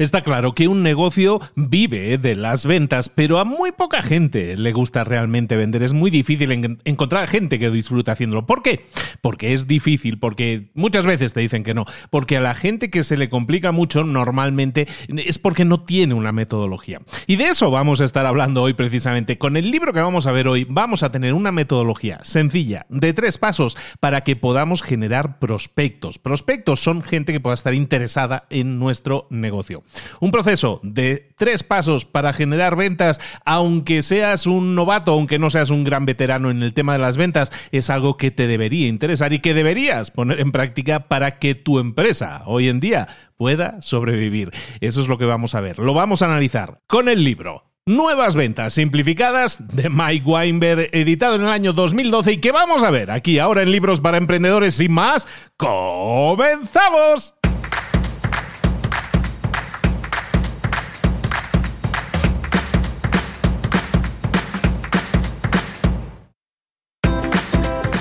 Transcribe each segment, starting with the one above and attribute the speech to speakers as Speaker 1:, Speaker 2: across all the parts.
Speaker 1: Está claro que un negocio vive de las ventas, pero a muy poca gente le gusta realmente vender. Es muy difícil encontrar gente que disfruta haciéndolo. ¿Por qué? Porque es difícil, porque muchas veces te dicen que no. Porque a la gente que se le complica mucho normalmente es porque no tiene una metodología. Y de eso vamos a estar hablando hoy precisamente. Con el libro que vamos a ver hoy vamos a tener una metodología sencilla de tres pasos para que podamos generar prospectos. Prospectos son gente que pueda estar interesada en nuestro negocio. Un proceso de tres pasos para generar ventas, aunque seas un novato, aunque no seas un gran veterano en el tema de las ventas, es algo que te debería interesar y que deberías poner en práctica para que tu empresa hoy en día pueda sobrevivir. Eso es lo que vamos a ver. Lo vamos a analizar con el libro. Nuevas ventas simplificadas de Mike Weinberg, editado en el año 2012 y que vamos a ver aquí ahora en Libros para Emprendedores y más. ¡Comenzamos!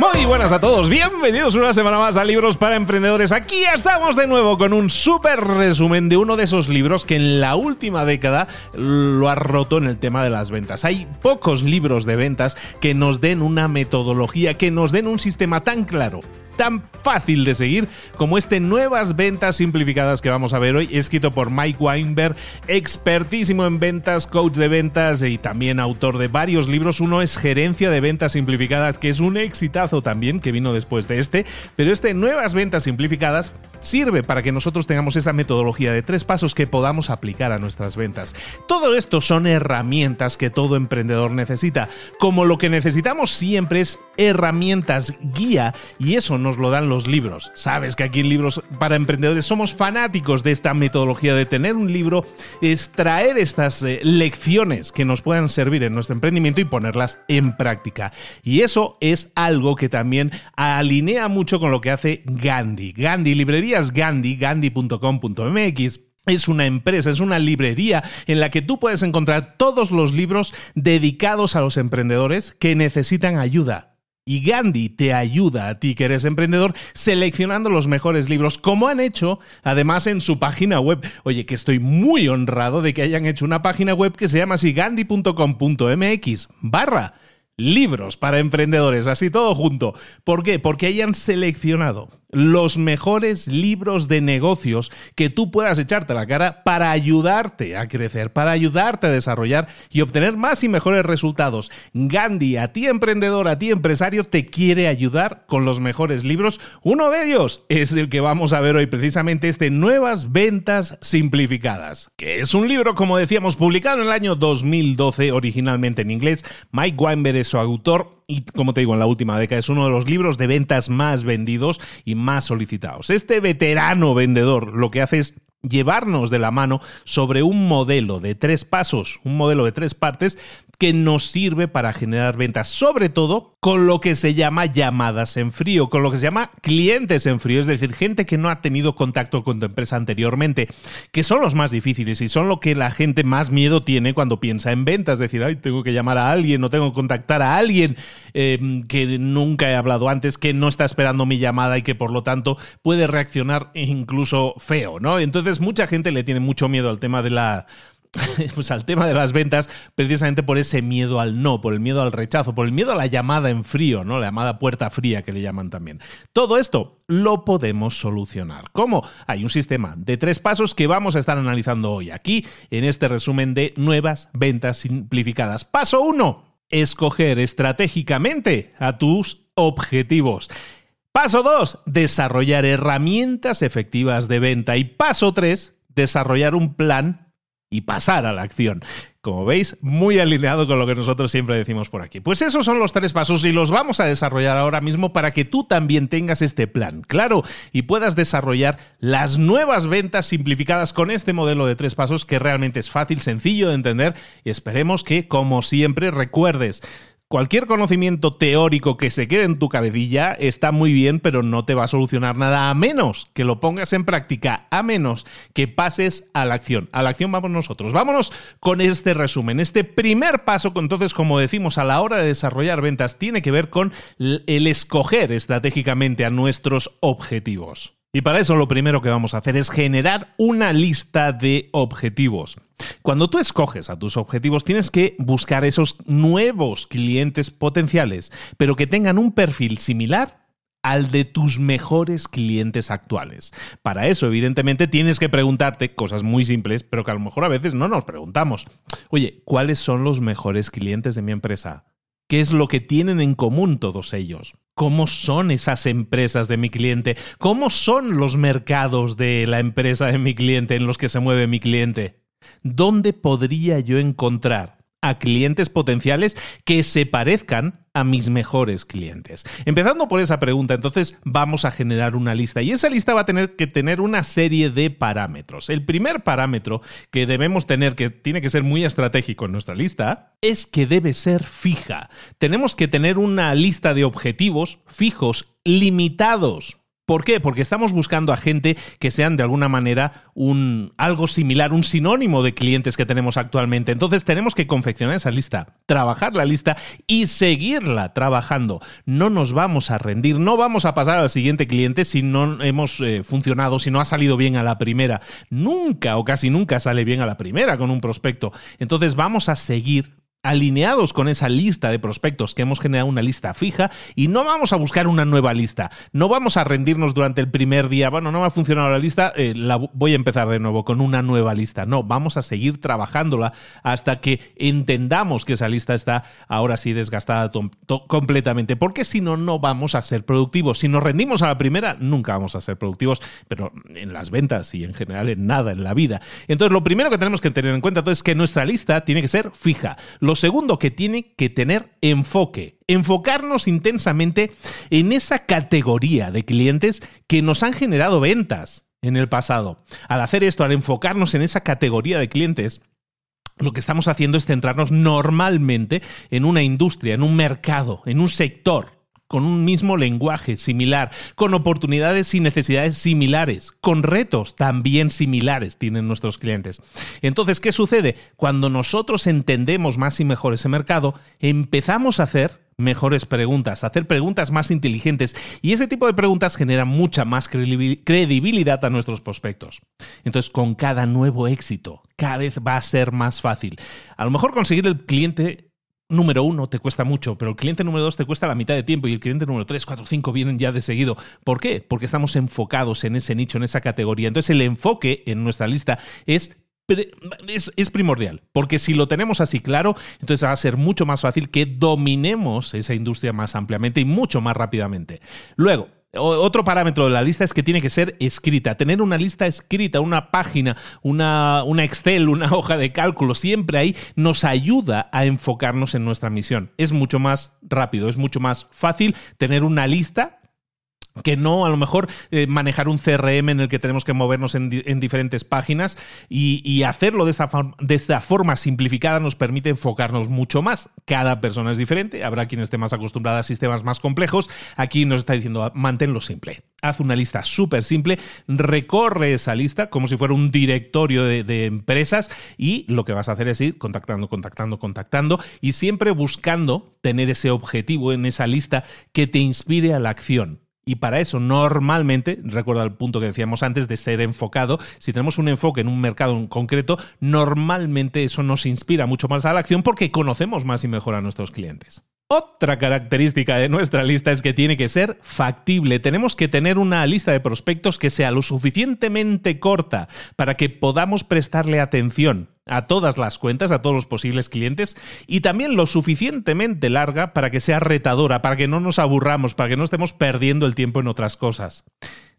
Speaker 1: Muy buenas a todos, bienvenidos una semana más a Libros para Emprendedores. Aquí estamos de nuevo con un súper resumen de uno de esos libros que en la última década lo ha roto en el tema de las ventas. Hay pocos libros de ventas que nos den una metodología, que nos den un sistema tan claro tan fácil de seguir como este Nuevas Ventas Simplificadas que vamos a ver hoy, escrito por Mike Weinberg, expertísimo en ventas, coach de ventas y también autor de varios libros. Uno es Gerencia de Ventas Simplificadas, que es un exitazo también, que vino después de este, pero este Nuevas Ventas Simplificadas sirve para que nosotros tengamos esa metodología de tres pasos que podamos aplicar a nuestras ventas. Todo esto son herramientas que todo emprendedor necesita, como lo que necesitamos siempre es herramientas guía y eso no nos lo dan los libros. Sabes que aquí en Libros para Emprendedores somos fanáticos de esta metodología de tener un libro, extraer estas eh, lecciones que nos puedan servir en nuestro emprendimiento y ponerlas en práctica. Y eso es algo que también alinea mucho con lo que hace Gandhi. Gandhi, librerías Gandhi, gandhi.com.mx es una empresa, es una librería en la que tú puedes encontrar todos los libros dedicados a los emprendedores que necesitan ayuda. Y Gandhi te ayuda a ti que eres emprendedor seleccionando los mejores libros, como han hecho además en su página web. Oye, que estoy muy honrado de que hayan hecho una página web que se llama así gandhi.com.mx barra libros para emprendedores, así todo junto. ¿Por qué? Porque hayan seleccionado los mejores libros de negocios que tú puedas echarte a la cara para ayudarte a crecer, para ayudarte a desarrollar y obtener más y mejores resultados. Gandhi, a ti emprendedor, a ti empresario, te quiere ayudar con los mejores libros. Uno de ellos es el que vamos a ver hoy, precisamente este Nuevas Ventas Simplificadas, que es un libro, como decíamos, publicado en el año 2012, originalmente en inglés. Mike Weinberg es su autor y, como te digo, en la última década es uno de los libros de ventas más vendidos y más solicitados. Este veterano vendedor lo que hace es llevarnos de la mano sobre un modelo de tres pasos, un modelo de tres partes que nos sirve para generar ventas, sobre todo con lo que se llama llamadas en frío, con lo que se llama clientes en frío, es decir, gente que no ha tenido contacto con tu empresa anteriormente, que son los más difíciles y son lo que la gente más miedo tiene cuando piensa en ventas, es decir, ay, tengo que llamar a alguien, no tengo que contactar a alguien em, que nunca he hablado antes, que no está esperando mi llamada y que por lo tanto puede reaccionar incluso feo, ¿no? Entonces mucha gente le tiene mucho miedo al tema de la pues al tema de las ventas precisamente por ese miedo al no, por el miedo al rechazo, por el miedo a la llamada en frío, ¿no? La llamada puerta fría que le llaman también. Todo esto lo podemos solucionar. ¿Cómo? Hay un sistema de tres pasos que vamos a estar analizando hoy aquí en este resumen de nuevas ventas simplificadas. Paso 1. Escoger estratégicamente a tus objetivos. Paso 2. Desarrollar herramientas efectivas de venta. Y paso 3. Desarrollar un plan y pasar a la acción. Como veis, muy alineado con lo que nosotros siempre decimos por aquí. Pues esos son los tres pasos y los vamos a desarrollar ahora mismo para que tú también tengas este plan claro y puedas desarrollar las nuevas ventas simplificadas con este modelo de tres pasos que realmente es fácil, sencillo de entender y esperemos que, como siempre, recuerdes Cualquier conocimiento teórico que se quede en tu cabecilla está muy bien, pero no te va a solucionar nada a menos que lo pongas en práctica, a menos que pases a la acción. A la acción vamos nosotros. Vámonos con este resumen. Este primer paso, entonces, como decimos, a la hora de desarrollar ventas, tiene que ver con el escoger estratégicamente a nuestros objetivos. Y para eso lo primero que vamos a hacer es generar una lista de objetivos. Cuando tú escoges a tus objetivos tienes que buscar esos nuevos clientes potenciales, pero que tengan un perfil similar al de tus mejores clientes actuales. Para eso, evidentemente, tienes que preguntarte cosas muy simples, pero que a lo mejor a veces no nos preguntamos. Oye, ¿cuáles son los mejores clientes de mi empresa? ¿Qué es lo que tienen en común todos ellos? cómo son esas empresas de mi cliente, cómo son los mercados de la empresa de mi cliente en los que se mueve mi cliente. ¿Dónde podría yo encontrar a clientes potenciales que se parezcan a mis mejores clientes? Empezando por esa pregunta, entonces vamos a generar una lista y esa lista va a tener que tener una serie de parámetros. El primer parámetro que debemos tener, que tiene que ser muy estratégico en nuestra lista, es que debe ser fija. Tenemos que tener una lista de objetivos fijos, limitados ¿Por qué? Porque estamos buscando a gente que sean de alguna manera un algo similar, un sinónimo de clientes que tenemos actualmente. Entonces tenemos que confeccionar esa lista, trabajar la lista y seguirla trabajando. No nos vamos a rendir, no vamos a pasar al siguiente cliente si no hemos eh, funcionado, si no ha salido bien a la primera. Nunca o casi nunca sale bien a la primera con un prospecto. Entonces vamos a seguir alineados con esa lista de prospectos que hemos generado una lista fija y no vamos a buscar una nueva lista. No vamos a rendirnos durante el primer día, bueno, no me ha funcionado la lista, eh, la voy a empezar de nuevo con una nueva lista. No, vamos a seguir trabajándola hasta que entendamos que esa lista está ahora sí desgastada completamente, porque si no, no vamos a ser productivos. Si nos rendimos a la primera, nunca vamos a ser productivos, pero en las ventas y en general en nada en la vida. Entonces, lo primero que tenemos que tener en cuenta es que nuestra lista tiene que ser fija segundo que tiene que tener enfoque, enfocarnos intensamente en esa categoría de clientes que nos han generado ventas en el pasado. Al hacer esto, al enfocarnos en esa categoría de clientes, lo que estamos haciendo es centrarnos normalmente en una industria, en un mercado, en un sector con un mismo lenguaje similar, con oportunidades y necesidades similares, con retos también similares tienen nuestros clientes. Entonces, ¿qué sucede? Cuando nosotros entendemos más y mejor ese mercado, empezamos a hacer mejores preguntas, hacer preguntas más inteligentes y ese tipo de preguntas genera mucha más credibilidad a nuestros prospectos. Entonces, con cada nuevo éxito, cada vez va a ser más fácil. A lo mejor conseguir el cliente número uno te cuesta mucho, pero el cliente número dos te cuesta la mitad de tiempo y el cliente número tres, cuatro, cinco vienen ya de seguido. ¿Por qué? Porque estamos enfocados en ese nicho, en esa categoría. Entonces el enfoque en nuestra lista es es, primordial, porque si lo tenemos así claro, entonces va a ser mucho más fácil que dominemos esa industria más ampliamente y mucho más rápidamente. Luego, otro parámetro de la lista es que tiene que ser escrita. Tener una lista escrita, una página, una, una, Excel, una hoja de cálculo, siempre ahí nos ayuda a enfocarnos en nuestra misión. Es mucho más rápido, es mucho más fácil tener una lista que no a lo mejor eh, manejar un CRM en el que tenemos que movernos en, diferentes páginas y, hacerlo de esta, forma simplificada nos permite enfocarnos mucho más. Cada persona es diferente, habrá quien esté más acostumbrada a sistemas más complejos. Aquí nos está diciendo manténlo simple. Haz una lista súper simple, recorre esa lista como si fuera un directorio de empresas y lo que vas a hacer es ir contactando, contactando, contactando y siempre buscando tener ese objetivo en esa lista que te inspire a la acción y para eso, normalmente, recuerda el punto que decíamos antes de ser enfocado, si tenemos un enfoque en un mercado en concreto, normalmente eso nos inspira mucho más a la acción porque conocemos más y mejor a nuestros clientes. Otra característica de nuestra lista es que tiene que ser factible. Tenemos que tener una lista de prospectos que sea lo suficientemente corta para que podamos prestarle atención a todas las cuentas, a todos los posibles clientes, y también lo suficientemente larga para que sea retadora, para que no nos aburramos, para que no estemos perdiendo el tiempo en otras cosas.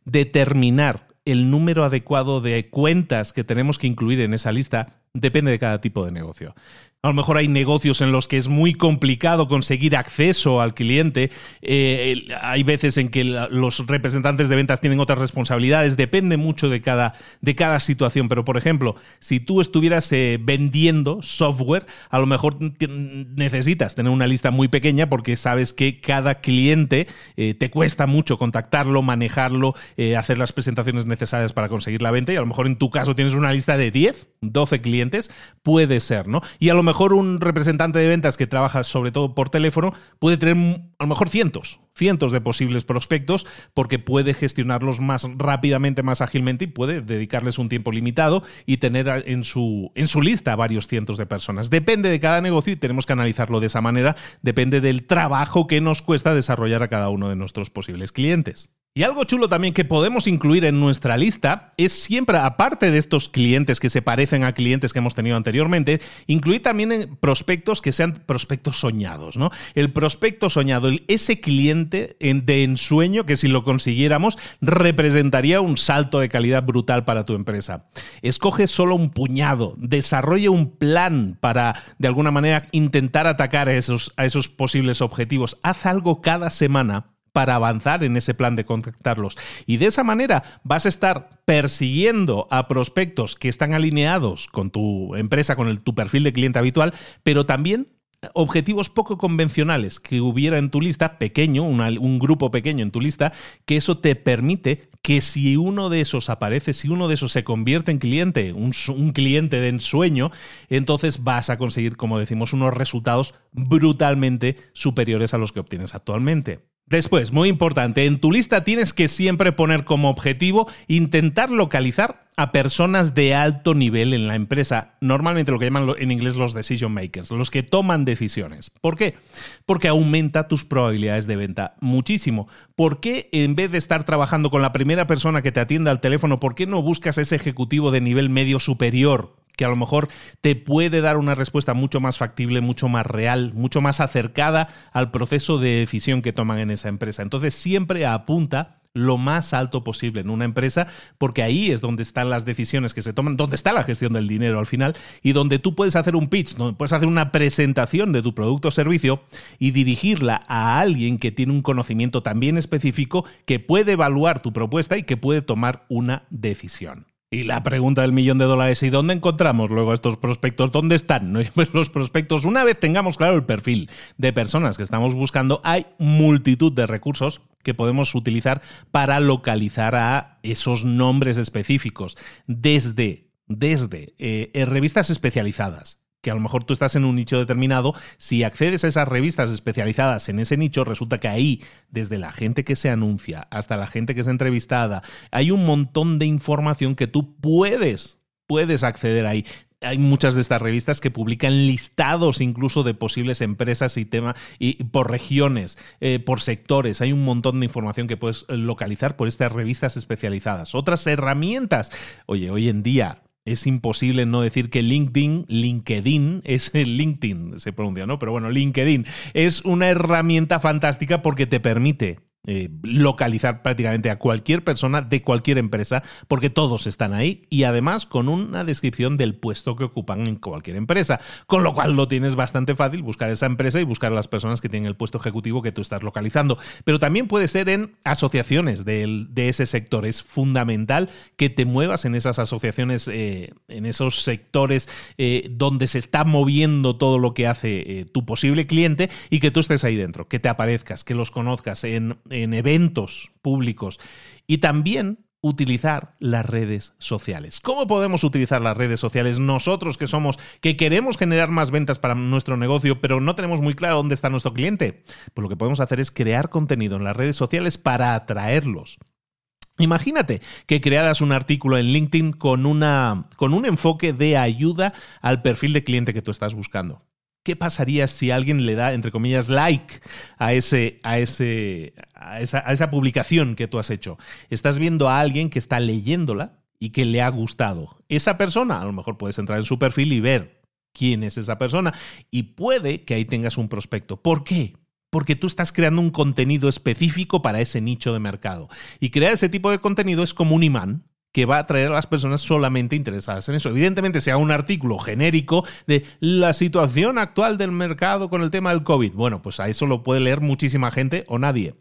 Speaker 1: Determinar el número adecuado de cuentas que tenemos que incluir en esa lista depende de cada tipo de negocio. A lo mejor hay negocios en los que es muy complicado conseguir acceso al cliente. Eh, hay veces en que los representantes de ventas tienen otras responsabilidades. Depende mucho de cada, de cada situación. Pero, por ejemplo, si tú estuvieras eh, vendiendo software, a lo mejor necesitas tener una lista muy pequeña porque sabes que cada cliente eh, te cuesta mucho contactarlo, manejarlo, hacer las presentaciones necesarias para conseguir la venta. Y a lo mejor en tu caso tienes una lista de 10, 12 clientes. Puede ser, ¿no? Y a lo mejor un representante de ventas que trabaja sobre todo por teléfono puede tener a lo mejor cientos, cientos de posibles prospectos porque puede gestionarlos más rápidamente, más ágilmente y puede dedicarles un tiempo limitado y tener en su, en su lista varios cientos de personas. Depende de cada negocio y tenemos que analizarlo de esa manera, depende del trabajo que nos cuesta desarrollar a cada uno de nuestros posibles clientes. Y algo chulo también que podemos incluir en nuestra lista es siempre, aparte de estos clientes que se parecen a clientes que hemos tenido anteriormente, incluir también prospectos que sean prospectos soñados, ¿no? El prospecto soñado, ese cliente de ensueño que si lo consiguiéramos representaría un salto de calidad brutal para tu empresa. Escoge solo un puñado, desarrolla un plan para de alguna manera intentar atacar a esos, a esos posibles objetivos. Haz algo cada semana para avanzar en ese plan de contactarlos. Y de esa manera vas a estar persiguiendo a prospectos que están alineados con tu empresa, con el, tu perfil de cliente habitual, pero también objetivos poco convencionales que hubiera en tu lista, pequeño, un grupo pequeño en tu lista, que eso te permite que si uno de esos aparece, si uno de esos se convierte en cliente, un, un cliente de ensueño, entonces vas a conseguir, como decimos, unos resultados brutalmente superiores a los que obtienes actualmente. Después, muy importante, en tu lista tienes que siempre poner como objetivo intentar localizar a personas de alto nivel en la empresa, normalmente lo que llaman en inglés los decision makers, los que toman decisiones. ¿Por qué? Porque aumenta tus probabilidades de venta muchísimo. ¿Por qué en vez de estar trabajando con la primera persona que te atienda al teléfono, por qué no buscas ese ejecutivo de nivel medio superior que a lo mejor te puede dar una respuesta mucho más factible, mucho más real, mucho más acercada al proceso de decisión que toman en esa empresa. Entonces siempre apunta lo más alto posible en una empresa, porque ahí es donde están las decisiones que se toman, donde está la gestión del dinero al final y donde tú puedes hacer un pitch, donde puedes hacer una presentación de tu producto o servicio y dirigirla a alguien que tiene un conocimiento también específico que puede evaluar tu propuesta y que puede tomar una decisión. Y la pregunta del millón de dólares, ¿y dónde encontramos luego estos prospectos? ¿Dónde están pues los prospectos? Una vez tengamos claro el perfil de personas que estamos buscando, hay multitud de recursos que podemos utilizar para localizar a esos nombres específicos, desde, desde eh, revistas especializadas, que a lo mejor tú estás en un nicho determinado, si accedes a esas revistas especializadas en ese nicho, resulta que ahí, desde la gente que se anuncia hasta la gente que es entrevistada, hay un montón de información que tú puedes, puedes acceder ahí hay muchas de estas revistas que publican listados incluso de posibles empresas y temas y por regiones, eh, por sectores. Hay un montón de información que puedes localizar por estas revistas especializadas. Otras herramientas. Oye, hoy en día es imposible no decir que LinkedIn, LinkedIn, es LinkedIn, se pronuncia, ¿no? Pero bueno, LinkedIn es una herramienta fantástica porque te permite eh, localizar prácticamente a cualquier persona de cualquier empresa, porque todos están ahí y además con una descripción del puesto que ocupan en cualquier empresa, con lo cual lo tienes bastante fácil buscar esa empresa y buscar a las personas que tienen el puesto ejecutivo que tú estás localizando. Pero también puede ser en asociaciones de, ese sector. Es fundamental que te muevas en esas asociaciones, eh, en esos sectores eh, donde se está moviendo todo lo que hace tu posible cliente y que tú estés ahí dentro, que te aparezcas, que los conozcas en en eventos públicos y también utilizar las redes sociales. ¿Cómo podemos utilizar las redes sociales nosotros que somos, que queremos generar más ventas para nuestro negocio, pero no tenemos muy claro dónde está nuestro cliente? Pues lo que podemos hacer es crear contenido en las redes sociales para atraerlos. Imagínate que crearas un artículo en LinkedIn con, una, con un enfoque de ayuda al perfil de cliente que tú estás buscando. ¿Qué pasaría si alguien le da, entre comillas, like a, ese, a, ese, a, esa, esa publicación que tú has hecho? Estás viendo a alguien que está leyéndola y que le ha gustado. Esa persona, a lo mejor puedes entrar en su perfil y ver quién es esa persona y puede que ahí tengas un prospecto. ¿Por qué? Porque tú estás creando un contenido específico para ese nicho de mercado. Y crear ese tipo de contenido es como un imán que va a atraer a las personas solamente interesadas en eso. Evidentemente, sea un artículo genérico de la situación actual del mercado con el tema del COVID. Bueno, pues a eso lo puede leer muchísima gente o nadie.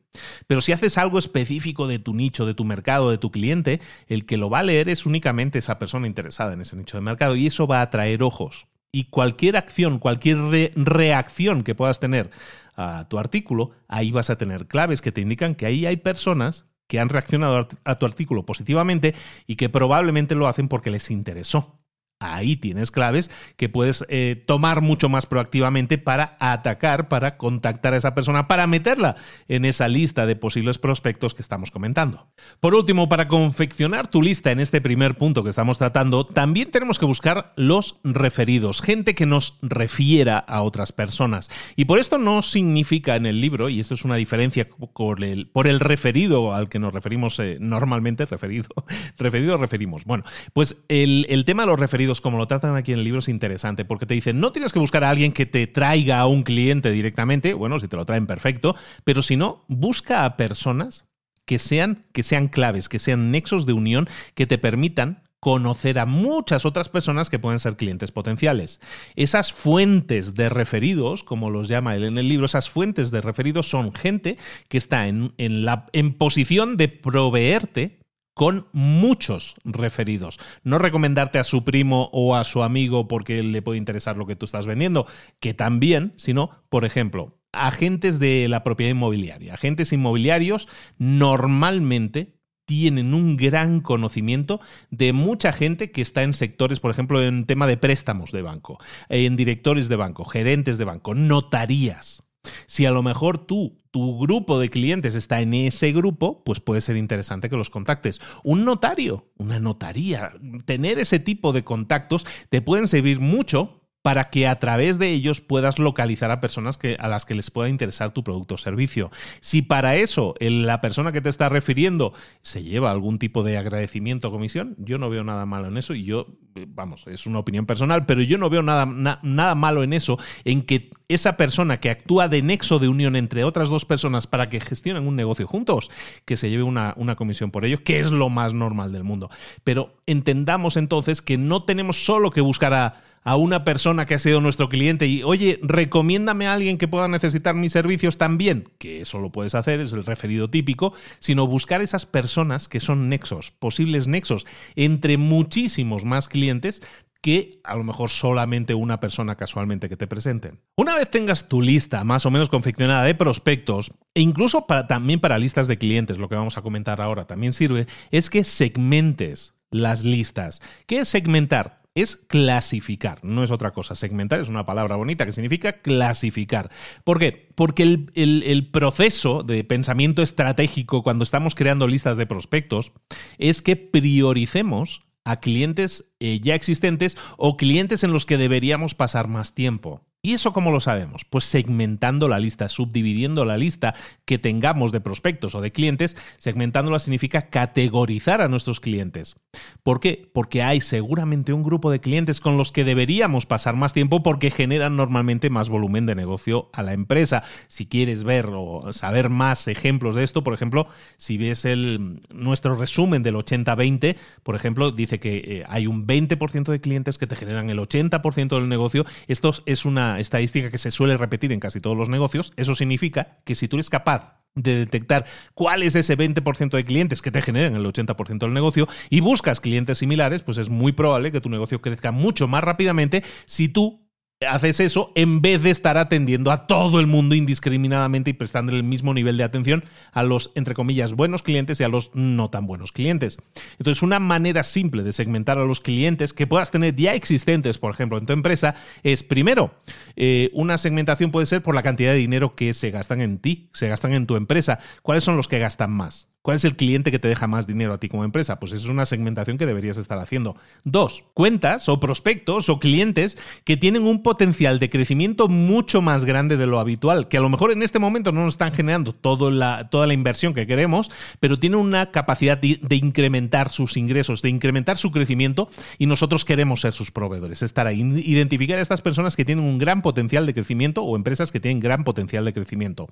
Speaker 1: Pero si haces algo específico de tu nicho, de tu mercado, de tu cliente, el que lo va a leer es únicamente esa persona interesada en ese nicho de mercado y eso va a atraer ojos. Y cualquier acción, cualquier reacción que puedas tener a tu artículo, ahí vas a tener claves que te indican que ahí hay personas que han reaccionado a tu artículo positivamente y que probablemente lo hacen porque les interesó. Ahí tienes claves que puedes eh, tomar mucho más proactivamente para atacar, para contactar a esa persona, para meterla en esa lista de posibles prospectos que estamos comentando. Por último, para confeccionar tu lista en este primer punto que estamos tratando, también tenemos que buscar los referidos, gente que nos refiera a otras personas. Y por esto no significa en el libro, y esto es una diferencia por el, referido al que nos referimos eh, normalmente, referido, referido referimos. Bueno, pues el, el tema de los referidos como lo tratan aquí en el libro, es interesante, porque te dicen, no tienes que buscar a alguien que te traiga a un cliente directamente, bueno, si te lo traen perfecto, pero si no, busca a personas que sean, que sean claves, que sean nexos de unión que te permitan conocer a muchas otras personas que pueden ser clientes potenciales. Esas fuentes de referidos, como los llama él en el libro, esas fuentes de referidos son gente que está en, en, la, en posición de proveerte con muchos referidos. No recomendarte a su primo o a su amigo porque le puede interesar lo que tú estás vendiendo, que también, sino, por ejemplo, agentes de la propiedad inmobiliaria. Agentes inmobiliarios normalmente tienen un gran conocimiento de mucha gente que está en sectores, por ejemplo, en tema de préstamos de banco, en directores de banco, gerentes de banco, notarías. Si a lo mejor tú, tu grupo de clientes está en ese grupo, pues puede ser interesante que los contactes. Un notario, una notaría, tener ese tipo de contactos te pueden servir mucho para que a través de ellos puedas localizar a personas que, a las que les pueda interesar tu producto o servicio. Si para eso la persona que te está refiriendo se lleva algún tipo de agradecimiento o comisión, yo no veo nada malo en eso y yo, vamos, es una opinión personal, pero yo no veo nada, nada malo en eso, en que esa persona que actúa de nexo de unión entre otras dos personas para que gestionen un negocio juntos, que se lleve una, una comisión por ello, que es lo más normal del mundo. Pero entendamos entonces que no tenemos solo que buscar a a una persona que ha sido nuestro cliente y, oye, recomiéndame a alguien que pueda necesitar mis servicios también, que eso lo puedes hacer, es el referido típico, sino buscar esas personas que son nexos, posibles nexos entre muchísimos más clientes que a lo mejor solamente una persona casualmente que te presenten. Una vez tengas tu lista más o menos confeccionada de prospectos, e incluso para, también para listas de clientes, lo que vamos a comentar ahora también sirve, es que segmentes las listas. ¿Qué es segmentar? Es clasificar, no es otra cosa. Segmentar es una palabra bonita que significa clasificar. ¿Por qué? Porque el, proceso de pensamiento estratégico cuando estamos creando listas de prospectos es que prioricemos a clientes eh, ya existentes o clientes en los que deberíamos pasar más tiempo. ¿Y eso cómo lo sabemos? Pues segmentando la lista, subdividiendo la lista que tengamos de prospectos o de clientes, segmentándola significa categorizar a nuestros clientes. ¿Por qué? Porque hay seguramente un grupo de clientes con los que deberíamos pasar más tiempo porque generan normalmente más volumen de negocio a la empresa. Si quieres ver o saber más ejemplos de esto, por ejemplo, si ves el, nuestro resumen del 80-20, por ejemplo, dice que eh, hay un 20% de clientes que te generan el 80% del negocio. Esto es una estadística que se suele repetir en casi todos los negocios. Eso significa que si tú eres capaz de detectar cuál es ese 20% de clientes que te generan el 80% del negocio y buscas clientes similares, pues es muy probable que tu negocio crezca mucho más rápidamente si tú haces eso en vez de estar atendiendo a todo el mundo indiscriminadamente y prestándole el mismo nivel de atención a los, entre comillas, buenos clientes y a los no tan buenos clientes. Entonces, una manera simple de segmentar a los clientes que puedas tener ya existentes, por ejemplo, en tu empresa, es primero, eh, una segmentación puede ser por la cantidad de dinero que se gastan en ti, se gastan en tu empresa. ¿Cuáles son los que gastan más? ¿Cuál es el cliente que te deja más dinero a ti como empresa? Pues es una segmentación que deberías estar haciendo. Dos, cuentas o prospectos o clientes que tienen un potencial de crecimiento mucho más grande de lo habitual, que a lo mejor en este momento no nos están generando la, toda la inversión que queremos, pero tienen una capacidad de, de, incrementar sus ingresos, de incrementar su crecimiento y nosotros queremos ser sus proveedores. Estar ahí, identificar a estas personas que tienen un gran potencial de crecimiento o empresas que tienen gran potencial de crecimiento.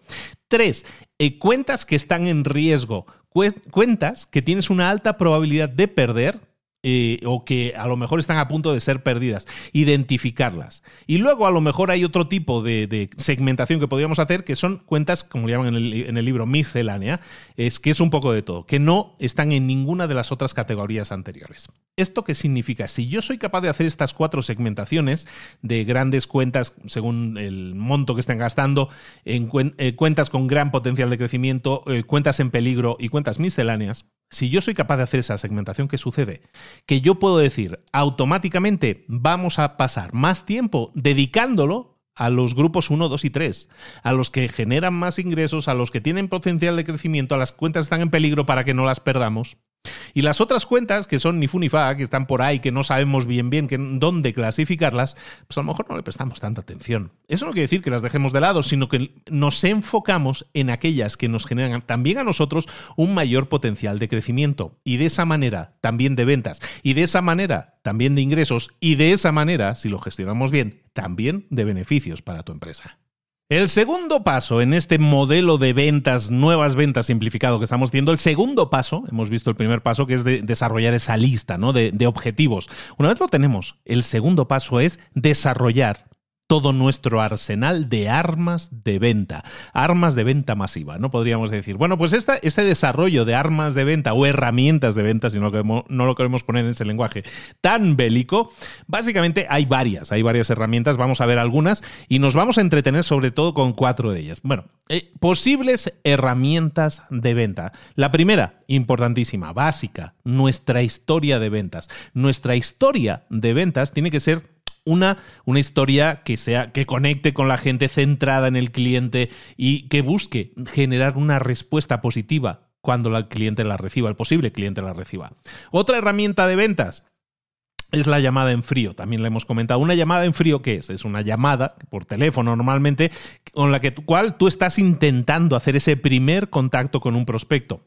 Speaker 1: Tres, cuentas que están en riesgo. Cuentas que tienes una alta probabilidad de perder eh, o que a lo mejor están a punto de ser perdidas, identificarlas. Y luego a lo mejor hay otro tipo de, segmentación que podríamos hacer, que son cuentas, como le llaman en el, libro, miscelánea, es que es un poco de todo, que no están en ninguna de las otras categorías anteriores. ¿Esto qué significa? Si yo soy capaz de hacer estas cuatro segmentaciones de grandes cuentas, según el monto que estén gastando, en eh, cuentas con gran potencial de crecimiento, eh, cuentas en peligro y cuentas misceláneas, si yo soy capaz de hacer esa segmentación, ¿qué sucede? Que yo puedo decir automáticamente vamos a pasar más tiempo dedicándolo a los grupos 1, 2 y 3, a los que generan más ingresos, a los que tienen potencial de crecimiento, a las cuentas que están en peligro para que no las perdamos. Y las otras cuentas, que son ni fu ni fa, que están por ahí, que no sabemos bien bien dónde clasificarlas, pues a lo mejor no le prestamos tanta atención. Eso no quiere decir que las dejemos de lado, sino que nos enfocamos en aquellas que nos generan también a nosotros un mayor potencial de crecimiento. Y de esa manera también de ventas. Y de esa manera también de ingresos. Y de esa manera, si lo gestionamos bien, también de beneficios para tu empresa. El segundo paso en este modelo de ventas, nuevas ventas simplificado que estamos viendo, el segundo paso, hemos visto el primer paso que es de desarrollar esa lista ¿no? de, de objetivos. Una vez lo tenemos, el segundo paso es desarrollar todo nuestro arsenal de armas de venta, armas de venta masiva, ¿no? Podríamos decir, bueno, pues este desarrollo de armas de venta o herramientas de venta, si no, no lo queremos poner en ese lenguaje tan bélico, básicamente hay varias, hay varias herramientas, vamos a ver algunas y nos vamos a entretener sobre todo con cuatro de ellas. Bueno, eh, posibles herramientas de venta. La primera, importantísima, básica, nuestra historia de ventas. Nuestra historia de ventas tiene que ser una, una historia que sea, que conecte con la gente centrada en el cliente y que busque generar una respuesta positiva cuando el cliente la reciba, el posible cliente la reciba. Otra herramienta de ventas, es la llamada en frío. También le hemos comentado. Una llamada en frío, ¿qué es? Es una llamada por teléfono normalmente con la que, cual tú estás intentando hacer ese primer contacto con un prospecto.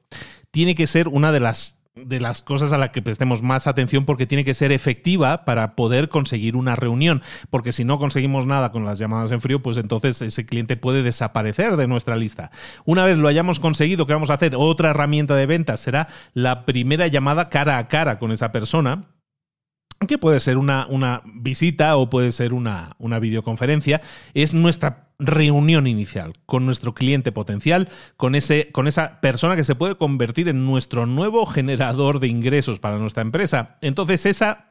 Speaker 1: Tiene que ser una de las de las cosas a las que prestemos más atención porque tiene que ser efectiva para poder conseguir una reunión. Porque si no conseguimos nada con las llamadas en frío, pues entonces ese cliente puede desaparecer de nuestra lista. Una vez lo hayamos conseguido, ¿qué vamos a hacer? Otra herramienta de ventas será la primera llamada cara a cara con esa persona que puede ser una, una visita o puede ser una, una videoconferencia, es nuestra reunión inicial con nuestro cliente potencial, con, ese, con esa persona que se puede convertir en nuestro nuevo generador de ingresos para nuestra empresa. Entonces, esa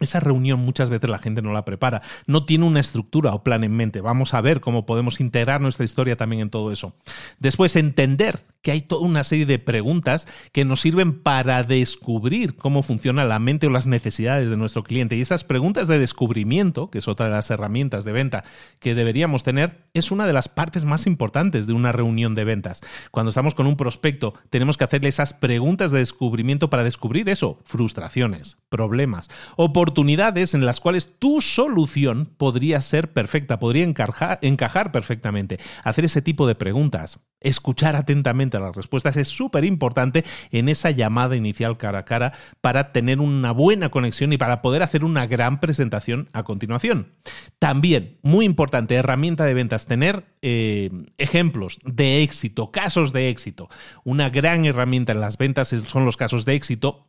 Speaker 1: esa reunión muchas veces la gente no la prepara, no tiene una estructura o plan en mente. Vamos a ver cómo podemos integrar nuestra historia también en todo eso. Después, entender que hay toda una serie de preguntas que nos sirven para descubrir cómo funciona la mente o las necesidades de nuestro cliente. Y esas preguntas de descubrimiento, que es otra de las herramientas de venta que deberíamos tener, es una de las partes más importantes de una reunión de ventas. Cuando estamos con un prospecto, tenemos que hacerle esas preguntas de descubrimiento para descubrir eso, frustraciones, problemas, oportunidades en las cuales tu solución podría ser perfecta, podría encajar, perfectamente. Hacer ese tipo de preguntas Escuchar atentamente las respuestas es súper importante en esa llamada inicial cara a cara para tener una buena conexión y para poder hacer una gran presentación a continuación. También, muy importante, herramienta de ventas, tener eh, ejemplos de éxito, casos de éxito. Una gran herramienta en las ventas son los casos de éxito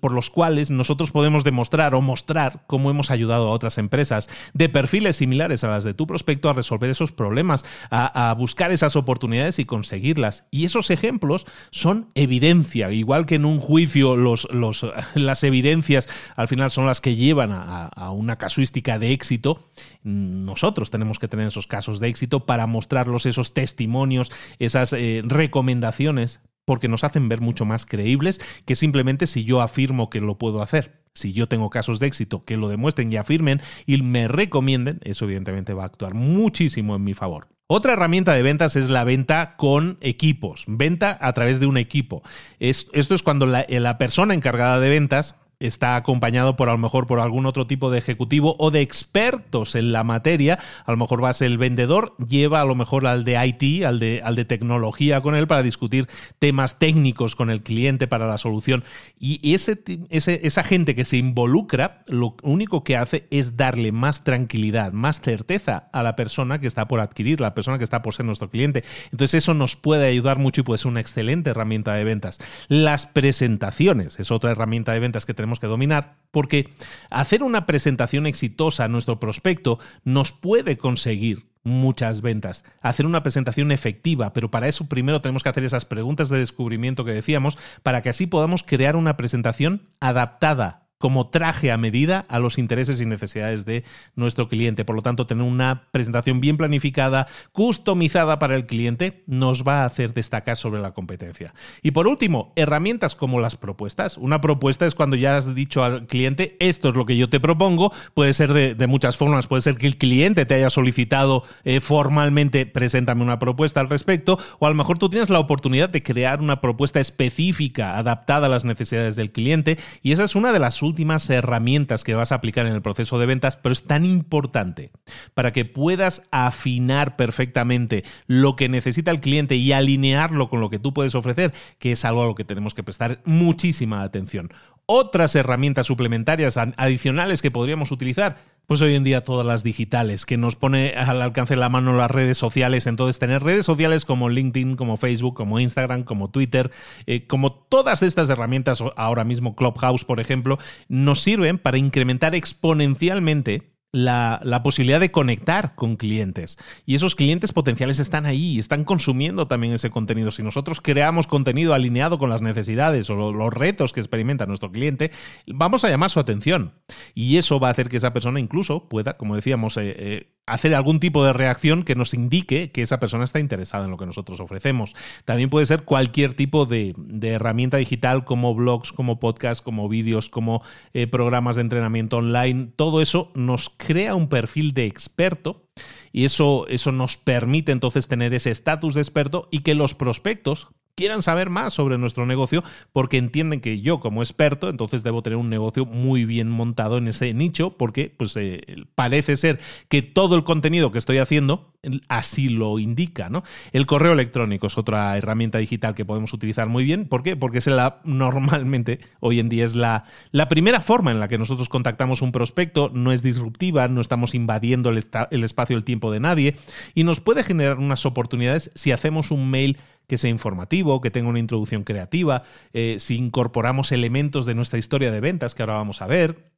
Speaker 1: por los cuales nosotros podemos demostrar o mostrar cómo hemos ayudado a otras empresas de perfiles similares a las de tu prospecto a resolver esos problemas, a, buscar esas oportunidades y conseguirlas. Y esos ejemplos son evidencia, igual que en un juicio los, las evidencias al final son las que llevan a, una casuística de éxito, nosotros tenemos que tener esos casos de éxito para mostrarlos, esos testimonios, esas eh, recomendaciones porque nos hacen ver mucho más creíbles que simplemente si yo afirmo que lo puedo hacer. Si yo tengo casos de éxito que lo demuestren y afirmen y me recomienden, eso evidentemente va a actuar muchísimo en mi favor. Otra herramienta de ventas es la venta con equipos, venta a través de un equipo. esto es cuando la persona encargada de ventas está acompañado por a lo mejor por algún otro tipo de ejecutivo o de expertos en la materia. A lo mejor va a ser el vendedor, lleva a lo mejor al de IT, al de, al de tecnología con él para discutir temas técnicos con el cliente para la solución. Y ese, esa gente que se involucra, lo único que hace es darle más tranquilidad, más certeza a la persona que está por adquirir, la persona que está por ser nuestro cliente. Entonces eso nos puede ayudar mucho y puede ser una excelente herramienta de ventas. Las presentaciones es otra herramienta de ventas que tenemos que dominar, porque hacer una presentación exitosa a nuestro prospecto nos puede conseguir muchas ventas. Hacer una presentación efectiva, pero para eso primero tenemos que hacer esas preguntas de descubrimiento que decíamos, para que así podamos crear una presentación adaptada como traje a medida a los intereses y necesidades de nuestro cliente. Por lo tanto, tener una presentación bien planificada, customizada para el cliente, nos va a hacer destacar sobre la competencia. Y por último, herramientas como las propuestas. Una propuesta es cuando ya has dicho al cliente, esto es lo que yo te propongo, puede ser de, muchas formas, puede ser que el cliente te haya solicitado eh, formalmente, preséntame una propuesta al respecto, o a lo mejor tú tienes la oportunidad de crear una propuesta específica, adaptada a las necesidades del cliente, y esa es una de las últimas últimas herramientas que vas a aplicar en el proceso de ventas, pero es tan importante para que puedas afinar perfectamente lo que necesita el cliente y alinearlo con lo que tú puedes ofrecer, que es algo a lo que tenemos que prestar muchísima atención. Otras herramientas suplementarias adicionales que podríamos utilizar, pues hoy en día todas las digitales, que nos pone al alcance de la mano las redes sociales. Entonces, tener redes sociales como LinkedIn, como Facebook, como Instagram, como Twitter, eh, como todas estas herramientas, ahora mismo Clubhouse, por ejemplo, nos sirven para incrementar exponencialmente la, posibilidad de conectar con clientes. Y esos clientes potenciales están ahí, están consumiendo también ese contenido. Si nosotros creamos contenido alineado con las necesidades o los retos que experimenta nuestro cliente, vamos a llamar su atención. Y eso va a hacer que esa persona incluso pueda, como decíamos, eh, eh, hacer algún tipo de reacción que nos indique que esa persona está interesada en lo que nosotros ofrecemos. También puede ser cualquier tipo de, herramienta digital como blogs, como podcasts, como vídeos, como eh, programas de entrenamiento online. Todo eso nos crea un perfil de experto y eso, eso nos permite entonces tener ese estatus de experto y que los prospectos quieran saber más sobre nuestro negocio porque entienden que yo como experto entonces debo tener un negocio muy bien montado en ese nicho porque pues eh, parece ser que todo el contenido que estoy haciendo así lo indica, ¿no? El correo electrónico es otra herramienta digital que podemos utilizar muy bien. ¿Por qué? Porque es la, normalmente, hoy en día es la, la primera forma en la que nosotros contactamos un prospecto, no es disruptiva, no estamos invadiendo el, el espacio, el tiempo de nadie y nos puede generar unas oportunidades si hacemos un mail que sea informativo, que tenga una introducción creativa, eh, si incorporamos elementos de nuestra historia de ventas que ahora vamos a ver,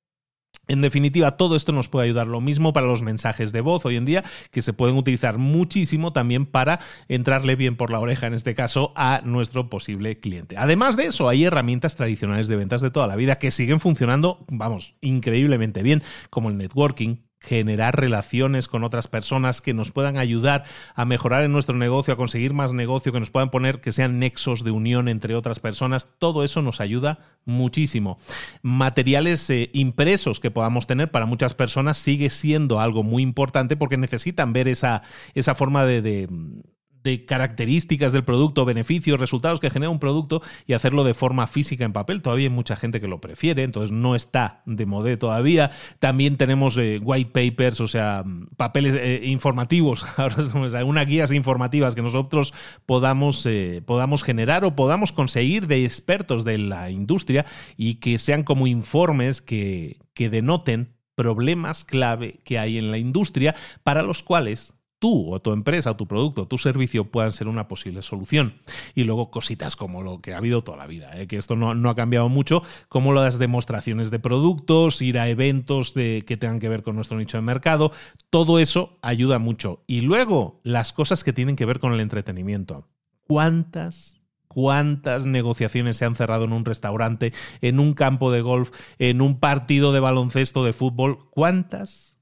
Speaker 1: en definitiva, todo esto nos puede ayudar. Lo mismo para los mensajes de voz hoy en día, que se pueden utilizar muchísimo también para entrarle bien por la oreja, en este caso, a nuestro posible cliente. Además de eso, hay herramientas tradicionales de ventas de toda la vida que siguen funcionando, vamos, increíblemente bien, como el networking, generar relaciones con otras personas que nos puedan ayudar a mejorar en nuestro negocio, a conseguir más negocio, que nos puedan poner que sean nexos de unión entre otras personas, todo eso nos ayuda muchísimo. Materiales eh, impresos que podamos tener para muchas personas sigue siendo algo muy importante porque necesitan ver esa, esa forma de de características del producto, beneficios, resultados que genera un producto y hacerlo de forma física en papel. Todavía hay mucha gente que lo prefiere, entonces no está de moda todavía. También tenemos eh, white papers, o sea, papeles eh, informativos, algunas guías informativas que nosotros podamos, eh, podamos generar o podamos conseguir de expertos de la industria y que sean como informes que, que denoten problemas clave que hay en la industria para los cuales tú o tu empresa o tu producto o tu servicio puedan ser una posible solución. Y luego cositas como lo que ha habido toda la vida, ¿eh? que esto no, no, ha cambiado mucho, como las demostraciones de productos, ir a eventos de, que tengan que ver con nuestro nicho de mercado, todo eso ayuda mucho. Y luego las cosas que tienen que ver con el entretenimiento. ¿Cuántas cuántas negociaciones se han cerrado en un restaurante, en un campo de golf, en un partido de baloncesto, de fútbol. ¿Cuántas?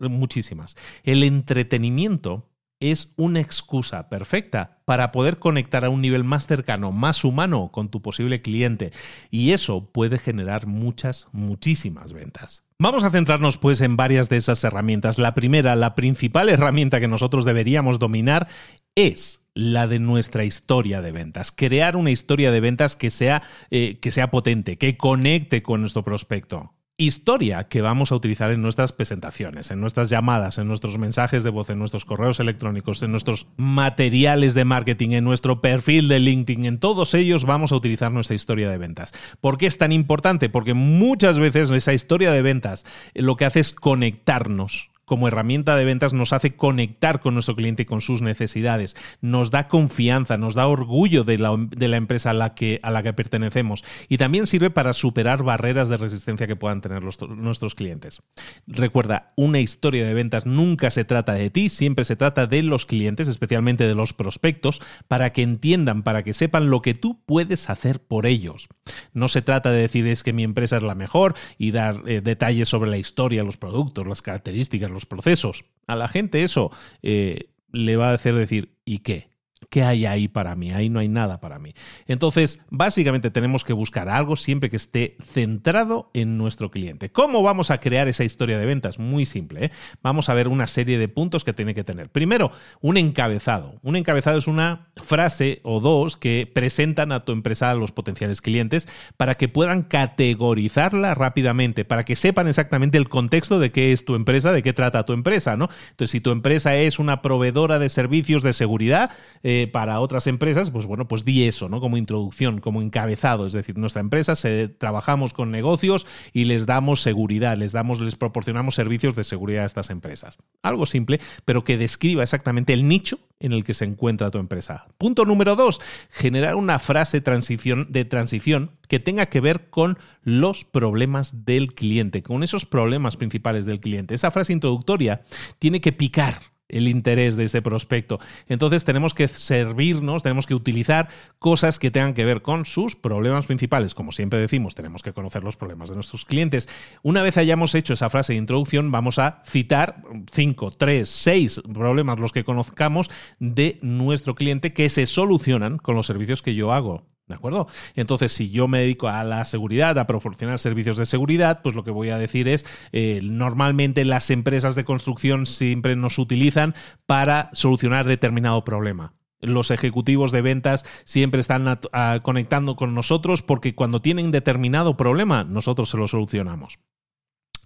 Speaker 1: Muchísimas. El entretenimiento es una excusa perfecta para poder conectar a un nivel más cercano, más humano con tu posible cliente. Y eso puede generar muchas, muchísimas ventas. Vamos a centrarnos pues en varias de esas herramientas. La primera, la principal herramienta que nosotros deberíamos dominar es la de nuestra historia de ventas. Crear una historia de ventas que sea, eh, que sea potente, que conecte con nuestro prospecto historia que vamos a utilizar en nuestras presentaciones, en nuestras llamadas, en nuestros mensajes de voz, en nuestros correos electrónicos, en nuestros materiales de marketing, en nuestro perfil de LinkedIn, en todos ellos vamos a utilizar nuestra historia de ventas. ¿Por qué es tan importante? Porque muchas veces esa historia de ventas lo que hace es conectarnos como herramienta de ventas nos hace conectar con nuestro cliente y con sus necesidades, nos da confianza, nos da orgullo de la, de la empresa a la, que, a la que pertenecemos y también sirve para superar barreras de resistencia que puedan tener nuestros clientes. Recuerda, una historia de ventas nunca se trata de ti, siempre se trata de los clientes, especialmente de los prospectos, para que entiendan, para que sepan lo que tú puedes hacer por ellos. No se trata de decir es que mi empresa es la mejor y dar eh, detalles sobre la historia, los productos, las características, los procesos. A la gente eso eh, le va a hacer decir, ¿y qué? ¿Qué hay ahí para mí? Ahí no hay nada para mí. Entonces, básicamente tenemos que buscar algo siempre que esté centrado en nuestro cliente. ¿Cómo vamos a crear esa historia de ventas? Muy simple. ¿eh? Vamos a ver una serie de puntos que tiene que tener. Primero, un encabezado. Un encabezado es una frase o dos que presentan a tu empresa a los potenciales clientes para que puedan categorizarla rápidamente, para que sepan exactamente el contexto de qué es tu empresa, de qué trata tu empresa. ¿no? Entonces, si tu empresa es una proveedora de servicios de seguridad, eh, para otras empresas, pues bueno, pues di eso, ¿no? Como introducción, como encabezado. Es decir, nuestra empresa se, trabajamos con negocios y les damos seguridad, les damos, les proporcionamos servicios de seguridad a estas empresas. Algo simple, pero que describa exactamente el nicho en el que se encuentra tu empresa. Punto número dos, generar una frase de transición que tenga que ver con los problemas del cliente, con esos problemas principales del cliente. Esa frase introductoria tiene que picar el interés de ese prospecto. Entonces tenemos que servirnos, tenemos que utilizar cosas que tengan que ver con sus problemas principales. Como siempre decimos, tenemos que conocer los problemas de nuestros clientes. Una vez hayamos hecho esa frase de introducción, vamos a citar cinco, tres, seis problemas, los que conozcamos, de nuestro cliente que se solucionan con los servicios que yo hago. ¿De acuerdo? Entonces, si yo me dedico a la seguridad, a proporcionar servicios de seguridad, pues lo que voy a decir es, eh, normalmente las empresas de construcción siempre nos utilizan para solucionar determinado problema. Los ejecutivos de ventas siempre están conectando con nosotros porque cuando tienen determinado problema, nosotros se lo solucionamos.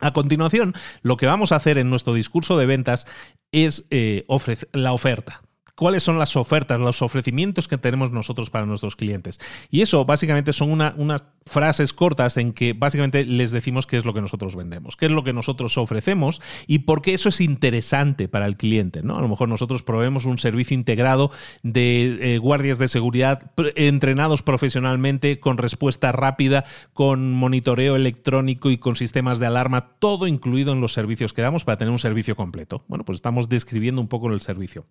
Speaker 1: A continuación, lo que vamos a hacer en nuestro discurso de ventas es eh, la oferta cuáles son las ofertas, los ofrecimientos que tenemos nosotros para nuestros clientes. Y eso básicamente son unas frases cortas en que básicamente les decimos qué es lo que nosotros vendemos, qué es lo que nosotros ofrecemos y por qué eso es interesante para el cliente. ¿no? A lo mejor nosotros proveemos un servicio integrado de eh, guardias de seguridad entrenados profesionalmente con respuesta rápida, con monitoreo electrónico y con sistemas de alarma, todo incluido en los servicios que damos para tener un servicio completo. Bueno, pues estamos describiendo un poco el servicio.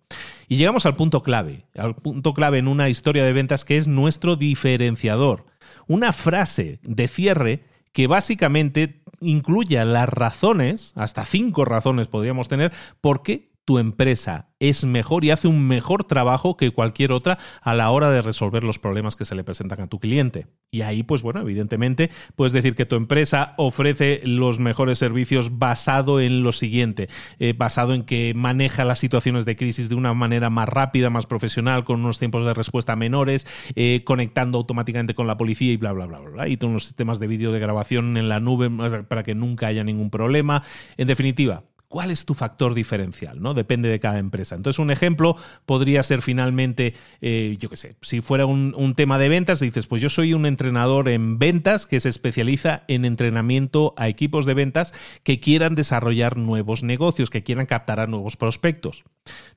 Speaker 1: Y llegamos al punto clave, al punto clave en una historia de ventas que es nuestro diferenciador. Una frase de cierre que básicamente incluya las razones, hasta cinco razones podríamos tener, por qué tu empresa es mejor y hace un mejor trabajo que cualquier otra a la hora de resolver los problemas que se le presentan a tu cliente. Y ahí, pues bueno, evidentemente puedes decir que tu empresa ofrece los mejores servicios basado en lo siguiente, eh, basado en que maneja las situaciones de crisis de una manera más rápida, más profesional, con unos tiempos de respuesta menores, eh, conectando automáticamente con la policía y bla, bla, bla, bla, y todos los sistemas de vídeo de grabación en la nube para que nunca haya ningún problema. En definitiva, ¿Cuál es tu factor diferencial? ¿no? Depende de cada empresa. Entonces, un ejemplo podría ser finalmente, eh, yo qué sé, si fuera un, tema de ventas, dices, pues yo soy un entrenador en ventas que se especializa en entrenamiento a equipos de ventas que quieran desarrollar nuevos negocios, que quieran captar a nuevos prospectos.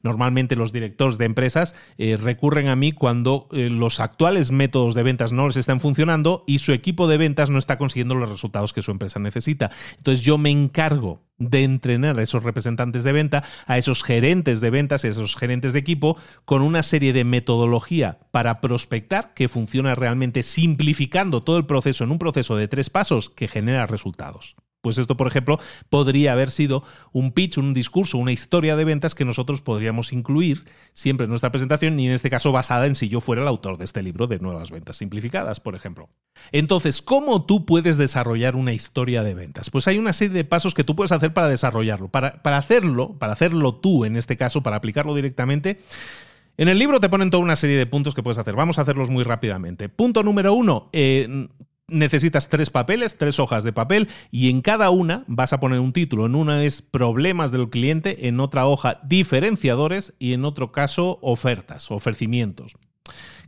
Speaker 1: Normalmente los directores de empresas eh, recurren a mí cuando eh, los actuales métodos de ventas no les están funcionando y su equipo de ventas no está consiguiendo los resultados que su empresa necesita. Entonces yo me encargo de entrenar a esos representantes de venta, a esos gerentes de ventas, a esos gerentes de equipo, con una serie de metodología para prospectar que funciona realmente simplificando todo el proceso en un proceso de tres pasos que genera resultados. Pues esto, por ejemplo, podría haber sido un pitch, un discurso, una historia de ventas que nosotros podríamos incluir siempre en nuestra presentación y en este caso basada en si yo fuera el autor de este libro de nuevas ventas simplificadas, por ejemplo. Entonces, ¿cómo tú puedes desarrollar una historia de ventas? Pues hay una serie de pasos que tú puedes hacer para desarrollarlo. Para, hacerlo, para hacerlo tú en este caso, para aplicarlo directamente, en el libro te ponen toda una serie de puntos que puedes hacer. Vamos a hacerlos muy rápidamente. Punto número uno, eh, necesitas tres papeles, tres hojas de papel y en cada una vas a poner un título. En una es problemas del cliente, en otra hoja diferenciadores y en otro caso ofertas, ofrecimientos.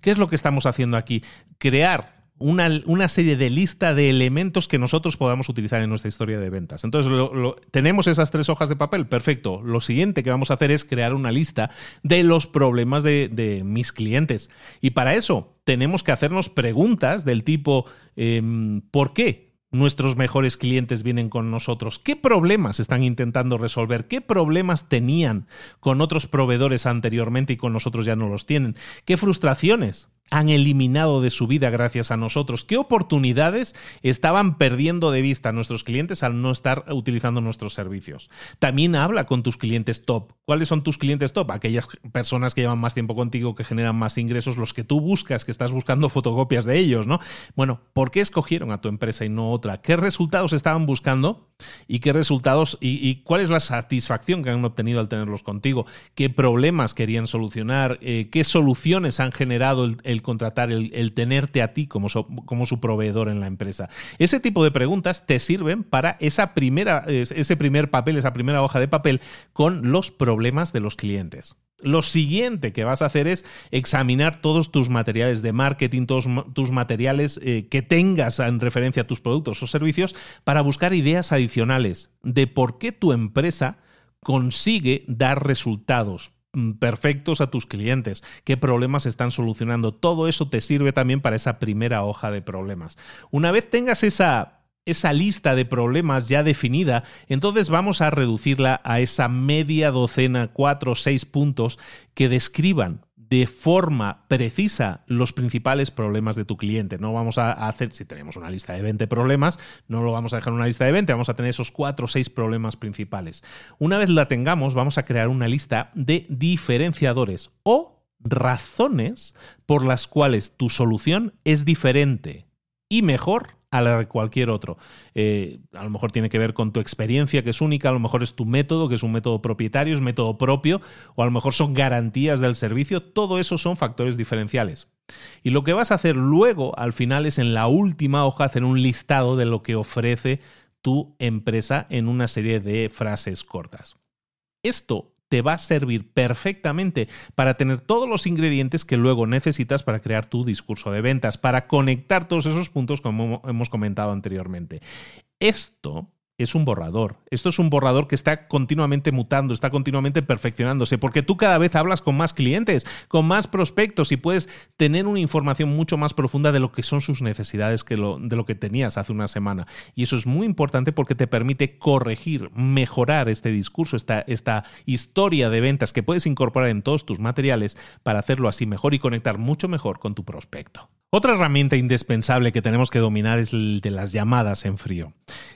Speaker 1: ¿Qué es lo que estamos haciendo aquí? Crear una, serie de lista de elementos que nosotros podamos utilizar en nuestra historia de ventas. Entonces, tenemos esas tres hojas de papel, perfecto. Lo siguiente que vamos a hacer es crear una lista de los problemas de, de mis clientes. Y para eso tenemos que hacernos preguntas del tipo, em, ¿por qué? nuestros mejores clientes vienen con nosotros? ¿Qué problemas están intentando resolver? ¿Qué problemas tenían con otros proveedores anteriormente y con nosotros ya no los tienen? ¿Qué frustraciones han eliminado de su vida gracias a nosotros? ¿Qué oportunidades estaban perdiendo de vista nuestros clientes al no estar utilizando nuestros servicios? También habla con tus clientes top. ¿Cuáles son tus clientes top? Aquellas personas que llevan más tiempo contigo, que generan más ingresos, los que tú buscas, que estás buscando fotocopias de ellos, ¿no? Bueno, ¿por qué escogieron a tu empresa y no otra? ¿Qué resultados estaban buscando? ¿Y qué resultados y, cuál es la satisfacción que han obtenido al tenerlos contigo? ¿Qué problemas querían solucionar? Eh, ¿Qué soluciones han generado el el contratar, el, tenerte a ti como, como su proveedor en la empresa. Ese tipo de preguntas te sirven para esa primera, ese primer papel, esa primera hoja de papel con los problemas de los clientes. Lo siguiente que vas a hacer es examinar todos tus materiales de marketing, todos tus materiales eh, que tengas en referencia a tus productos o servicios para buscar ideas adicionales de por qué tu empresa consigue dar resultados perfectos a tus clientes, qué problemas están solucionando. Todo eso te sirve también para esa primera hoja de problemas. Una vez tengas esa, esa lista de problemas ya definida, entonces vamos a reducirla a esa media docena, cuatro o seis puntos que describan de forma precisa los principales problemas de tu cliente. No vamos a hacer, si tenemos una lista de 20 problemas, no lo vamos a dejar en una lista de 20, vamos a tener esos 4 o 6 problemas principales. Una vez la tengamos, vamos a crear una lista de diferenciadores o razones por las cuales tu solución es diferente y mejor a la de cualquier otro. Eh, a lo mejor tiene que ver con tu experiencia, que es única, a lo mejor es tu método, que es un método propietario, es método propio, o a lo mejor son garantías del servicio. Todo eso son factores diferenciales. Y lo que vas a hacer luego, al final, es en la última hoja hacer un listado de lo que ofrece tu empresa en una serie de frases cortas. Esto te va a servir perfectamente para tener todos los ingredientes que luego necesitas para crear tu discurso de ventas, para conectar todos esos puntos como hemos comentado anteriormente. Esto es un borrador. Esto es un borrador que está continuamente mutando, está continuamente perfeccionándose, porque tú cada vez hablas con más clientes, con más prospectos y puedes tener una información mucho más profunda de lo que son sus necesidades que lo, de lo que tenías hace una semana. Y eso es muy importante porque te permite corregir, mejorar este discurso, esta, esta historia de ventas que puedes incorporar en todos tus materiales para hacerlo así mejor y conectar mucho mejor con tu prospecto. Otra herramienta indispensable que tenemos que dominar es el de las llamadas en frío.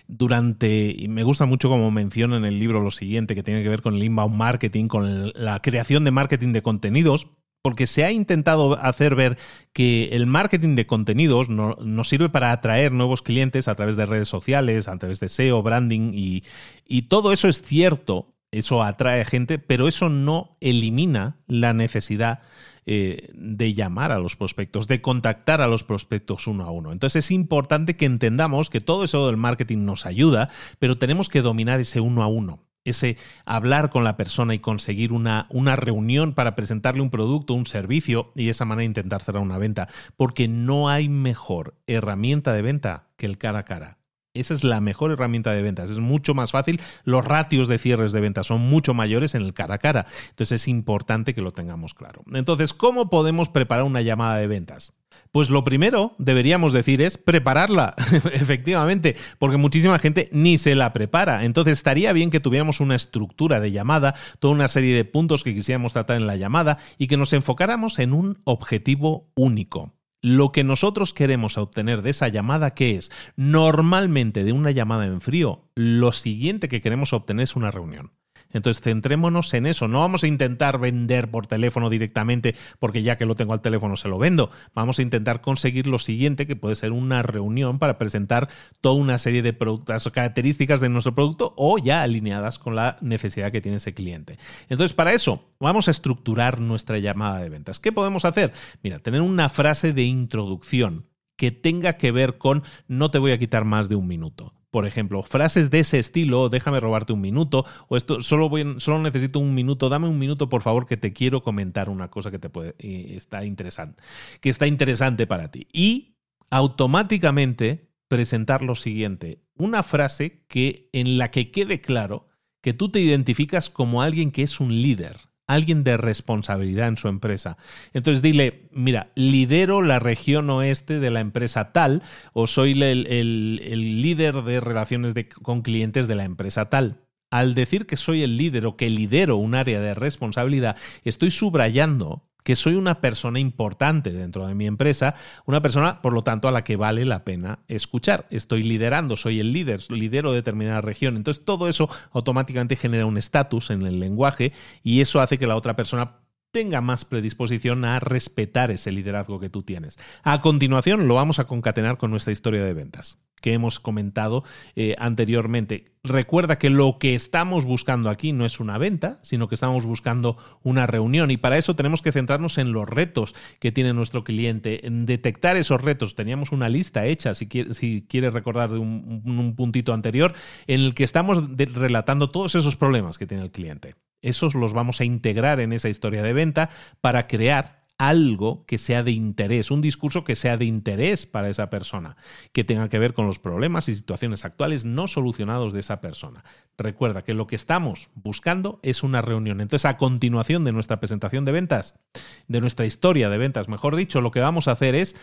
Speaker 1: Durante, y me gusta mucho como menciona en el libro lo siguiente, que tiene que ver con el inbound marketing, con la creación de marketing de contenidos, porque se ha intentado hacer ver que el marketing de contenidos nos sirve para atraer nuevos clientes a través de redes sociales, a través de SEO, branding y, y todo eso es cierto, eso atrae gente, pero eso no elimina la necesidad eh, de llamar a los prospectos, de contactar a los prospectos uno a uno. Entonces es importante que entendamos que todo eso del marketing nos ayuda, pero tenemos que dominar ese uno a uno ese hablar con la persona y conseguir una, una, reunión para presentarle un producto, un servicio y de esa manera intentar cerrar una venta. Porque no hay mejor herramienta de venta que el cara a cara. Esa es la mejor herramienta de ventas. Es mucho más fácil. Los ratios de cierres de ventas son mucho mayores en el cara a cara. Entonces es importante que lo tengamos claro. Entonces, ¿cómo podemos preparar una llamada de ventas? Pues lo primero, deberíamos decir, es prepararla, efectivamente, porque muchísima gente ni se la prepara. Entonces estaría bien que tuviéramos una estructura de llamada, toda una serie de puntos que quisiéramos tratar en la llamada y que nos enfocáramos en un objetivo único lo que nosotros queremos obtener de esa llamada, que es normalmente de una llamada en frío, lo siguiente que queremos obtener es una reunión. Entonces, centrémonos en eso. No vamos a intentar vender por teléfono directamente porque ya que lo tengo al teléfono se lo vendo. Vamos a intentar conseguir lo siguiente, que puede ser una reunión para presentar toda una serie de productos, características de nuestro producto o ya alineadas con la necesidad que tiene ese cliente. Entonces, para eso, vamos a estructurar nuestra llamada de ventas. ¿Qué podemos hacer? Mira, tener una frase de introducción que tenga que ver con no te voy a quitar más de un minuto por ejemplo, frases de ese estilo, déjame robarte un minuto, o esto, solo, voy, solo necesito un minuto, dame un minuto, por favor, que te quiero comentar una cosa que te puede, está interesante, que está interesante para ti. Y automáticamente presentar lo siguiente, una frase que en la que quede claro que tú te identificas como alguien que es un líder, alguien de responsabilidad en su empresa. Entonces dile, mira, lidero la región oeste de la empresa tal o soy el, líder de relaciones con clientes de la empresa tal. Al decir que soy el líder o que lidero un área de responsabilidad, estoy subrayando que soy una persona importante dentro de mi empresa, una persona, por lo tanto, a la que vale la pena escuchar. Estoy liderando, soy el líder, lidero determinada región. Entonces, todo eso automáticamente genera un estatus en el lenguaje y eso hace que la otra persona tenga más predisposición a respetar ese liderazgo que tú tienes. A continuación lo vamos a concatenar con nuestra historia de ventas que hemos comentado eh, anteriormente. Recuerda que lo que estamos buscando aquí no es una venta, sino que estamos buscando una reunión y para eso tenemos que centrarnos en los retos que tiene nuestro cliente, en detectar esos retos. Teníamos una lista hecha, si, si quieres recordar de un, un, puntito anterior, en el que estamos relatando todos esos problemas que tiene el cliente. Esos los vamos a integrar en esa historia de venta para crear algo que sea de interés, un discurso que sea de interés para esa persona, que tenga que ver con los problemas y situaciones actuales no solucionados de esa persona. Recuerda que lo que estamos buscando es una reunión. Entonces, a continuación de nuestra presentación de ventas, de nuestra historia de ventas, mejor dicho, lo que vamos a hacer es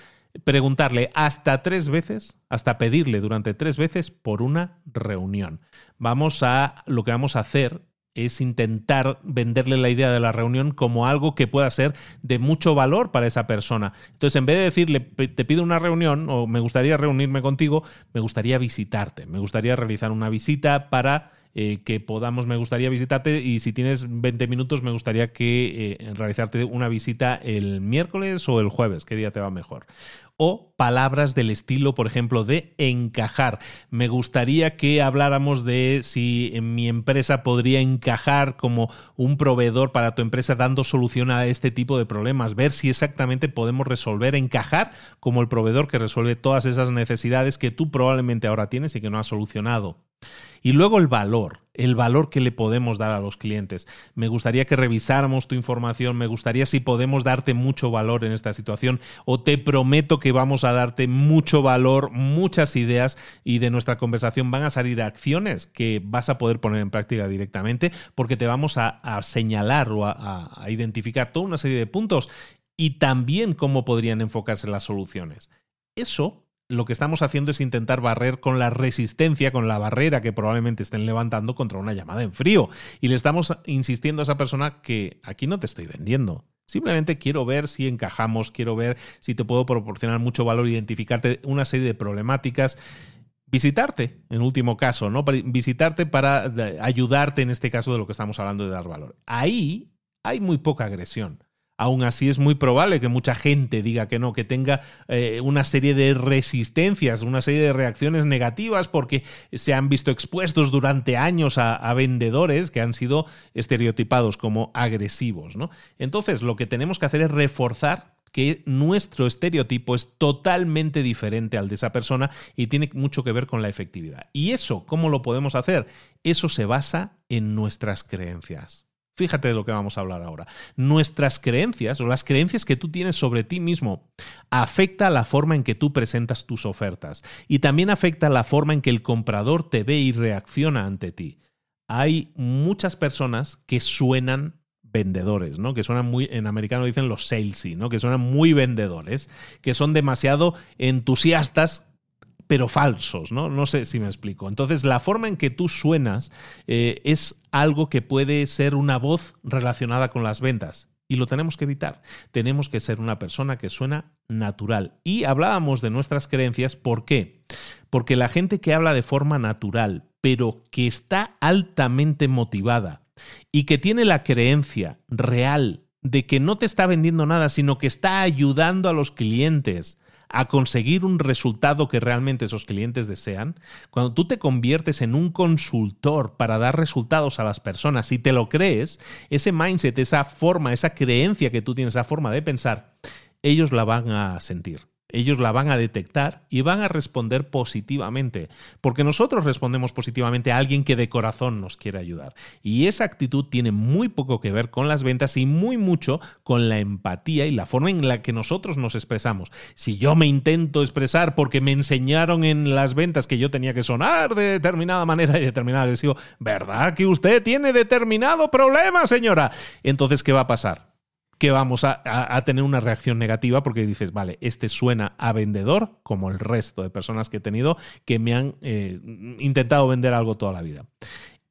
Speaker 1: preguntarle hasta tres veces, hasta pedirle durante tres veces por una reunión. Vamos a, lo que vamos a hacer es intentar venderle la idea de la reunión como algo que pueda ser de mucho valor para esa persona. Entonces, en vez de decirle, te pido una reunión o me gustaría reunirme contigo, me gustaría visitarte, me gustaría realizar una visita para eh, que podamos, me gustaría visitarte y si tienes 20 minutos, me gustaría que eh, realizarte una visita el miércoles o el jueves, qué día te va mejor. O palabras del estilo, por ejemplo, de encajar. Me gustaría que habláramos de si en mi empresa podría encajar como un proveedor para tu empresa dando solución a este tipo de problemas, ver si exactamente podemos resolver, encajar como el proveedor que resuelve todas esas necesidades que tú probablemente ahora tienes y que no has solucionado. Y luego el valor, el valor que le podemos dar a los clientes. Me gustaría que revisáramos tu información, me gustaría si podemos darte mucho valor en esta situación o te prometo que vamos a darte mucho valor, muchas ideas y de nuestra conversación van a salir acciones que vas a poder poner en práctica directamente porque te vamos a, señalar o a identificar toda una serie de puntos y también cómo podrían enfocarse las soluciones. Eso lo que estamos haciendo es intentar barrer con la resistencia, con la barrera que probablemente estén levantando contra una llamada en frío. Y le estamos insistiendo a esa persona que aquí no te estoy vendiendo. Simplemente quiero ver si encajamos, quiero ver si te puedo proporcionar mucho valor, identificarte una serie de problemáticas visitarte, en último caso, ¿no? Visitarte para ayudarte en este caso de lo que estamos hablando de dar valor. Ahí hay muy poca agresión. Aún así es muy probable que mucha gente diga que no, que tenga eh, una serie de resistencias, una serie de reacciones negativas porque se han visto expuestos durante años a, vendedores que han sido estereotipados como agresivos. Entonces lo que tenemos que hacer es reforzar que nuestro estereotipo es totalmente diferente al de esa persona y tiene mucho que ver con la efectividad. ¿Y eso cómo lo podemos hacer? Eso se basa en nuestras creencias. Fíjate de lo que vamos a hablar ahora. Nuestras creencias o las creencias que tú tienes sobre ti mismo afecta la forma en que tú presentas tus ofertas y también afecta la forma en que el comprador te ve y reacciona ante ti. Hay muchas personas que suenan vendedores, ¿no? Que suenan muy, en americano dicen los salesy, ¿no? Que suenan muy vendedores, que son demasiado entusiastas pero falsos, ¿no? No sé si me explico. Entonces, la forma en que tú suenas eh, es algo que puede ser una voz relacionada con las ventas. Y lo tenemos que evitar. Tenemos que ser una persona que suena natural. Y hablábamos de nuestras creencias. ¿Por qué? Porque la gente que habla de forma natural, pero que está altamente motivada y que tiene la creencia real de que no te está vendiendo nada, sino que está ayudando a los clientes a conseguir un resultado que realmente esos clientes desean, cuando tú te conviertes en un consultor para dar resultados a las personas y te lo crees, ese mindset, esa forma, esa creencia que tú tienes, esa forma de pensar, ellos la van a sentir ellos la van a detectar y van a responder positivamente, porque nosotros respondemos positivamente a alguien que de corazón nos quiere ayudar. Y esa actitud tiene muy poco que ver con las ventas y muy mucho con la empatía y la forma en la que nosotros nos expresamos. Si yo me intento expresar porque me enseñaron en las ventas que yo tenía que sonar de determinada manera y determinada agresivo, ¿verdad que usted tiene determinado problema, señora? Entonces, ¿qué va a pasar? Que vamos a, tener una reacción negativa porque dices, vale, este suena a vendedor, como el resto de personas que he tenido que me han eh, intentado vender algo toda la vida.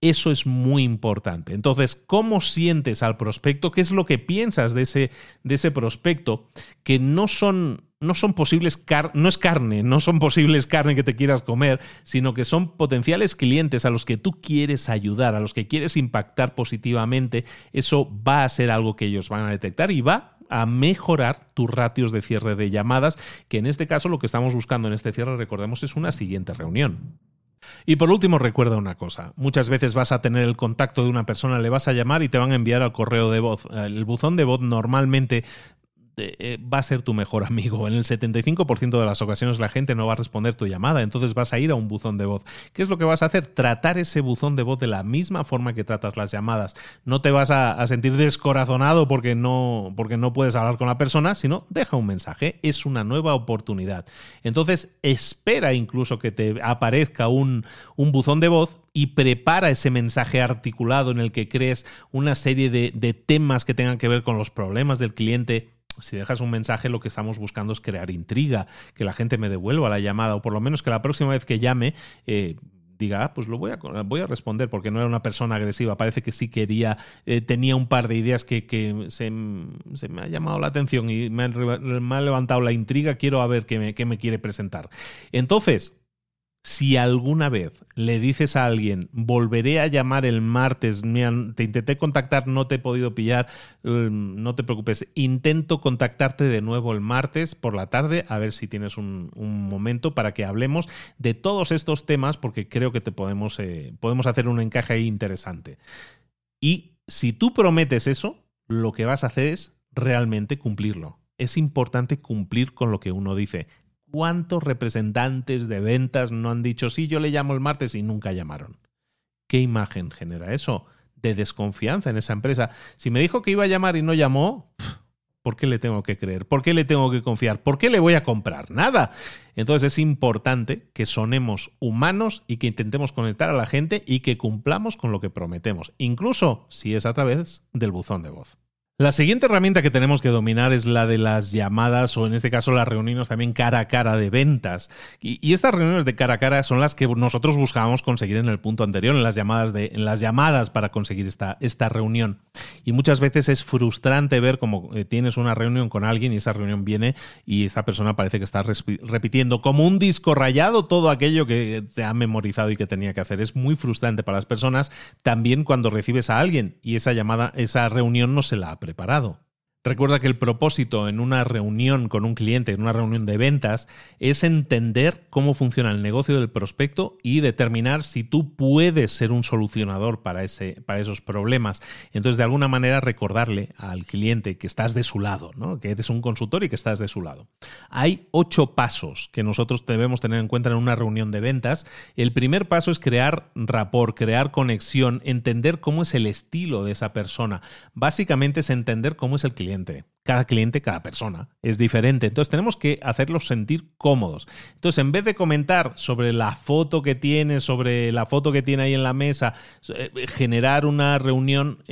Speaker 1: Eso es muy importante. Entonces, ¿cómo sientes al prospecto? ¿Qué es lo que piensas de ese, de ese prospecto? Que no son no son posibles no es carne, no son posibles carne que te quieras comer, sino que son potenciales clientes a los que tú quieres ayudar, a los que quieres impactar positivamente. Eso va a ser algo que ellos van a detectar y va a mejorar tus ratios de cierre de llamadas, que en este caso lo que estamos buscando en este cierre, recordemos, es una siguiente reunión. Y por último, recuerda una cosa. Muchas veces vas a tener el contacto de una persona, le vas a llamar y te van a enviar al correo de voz. El buzón de voz normalmente eh, va a ser tu mejor amigo. En el 75% de las ocasiones la gente no va a responder tu llamada, entonces vas a ir a un buzón de voz. ¿Qué es lo que vas a hacer? Tratar ese buzón de voz de la misma forma que tratas las llamadas. No te vas a, sentir descorazonado porque no, porque no puedes hablar con la persona, sino deja un mensaje. Es una nueva oportunidad. Entonces espera incluso que te aparezca un, un buzón de voz y prepara ese mensaje articulado en el que crees una serie de, de temas que tengan que ver con los problemas del cliente si dejas un mensaje, lo que estamos buscando es crear intriga, que la gente me devuelva la llamada, o por lo menos que la próxima vez que llame, eh, diga, ah, pues lo voy a, voy a responder porque no era una persona agresiva, parece que sí quería, eh, tenía un par de ideas que, se, me ha llamado la atención y me, ha levantado la intriga, quiero a ver qué me quiere presentar. Entonces, Si alguna vez le dices a alguien, volveré a llamar el martes, te intenté contactar, no te he podido pillar, em, no te preocupes, intento contactarte de nuevo el martes por la tarde, a ver si tienes un, momento para que hablemos de todos estos temas, porque creo que te podemos, eh, podemos hacer un encaje ahí interesante. Y si tú prometes eso, lo que vas a hacer es realmente cumplirlo. Es importante cumplir con lo que uno dice. ¿Cuántos representantes de ventas no han dicho, sí, yo le llamo el martes y nunca llamaron? ¿Qué imagen genera eso? De desconfianza en esa empresa. Si me dijo que iba a llamar y no llamó, ¿por qué le tengo que creer? ¿Por qué le tengo que confiar? ¿Por qué le voy a comprar? Nada. Entonces es importante que sonemos humanos y que intentemos conectar a la gente y que cumplamos con lo que prometemos, incluso si es a través del buzón de voz. La siguiente herramienta que tenemos que dominar es la de las llamadas o en este caso las reuniones también cara a cara de ventas. Y, estas reuniones de cara a cara son las que nosotros buscábamos conseguir en el punto anterior, en las llamadas, de, en las llamadas para conseguir esta, esta reunión. Y muchas veces es frustrante ver cómo eh, tienes una reunión con alguien y esa reunión viene y esta persona parece que está repitiendo como un disco rayado todo aquello que te ha memorizado y que tenía que hacer. Es muy frustrante para las personas también cuando recibes a alguien y esa llamada, esa reunión no se la preparado. Recuerda que el propósito en una reunión con un cliente, en una reunión de ventas, es entender cómo funciona el negocio del prospecto y determinar si tú puedes ser un solucionador para, ese, para esos problemas. Entonces, de alguna manera, recordarle al cliente que estás de su lado, ¿no? que eres un consultor y que estás de su lado. Hay ocho pasos que nosotros debemos tener en cuenta en una reunión de ventas. El primer paso es crear rapport, crear conexión, entender cómo es el estilo de esa persona. Básicamente es entender cómo es el cliente cada cliente, cada persona es diferente. Entonces tenemos que hacerlos sentir cómodos. Entonces, en vez de comentar sobre la foto que tiene, sobre la foto que tiene ahí en la mesa, eh, generar una reunión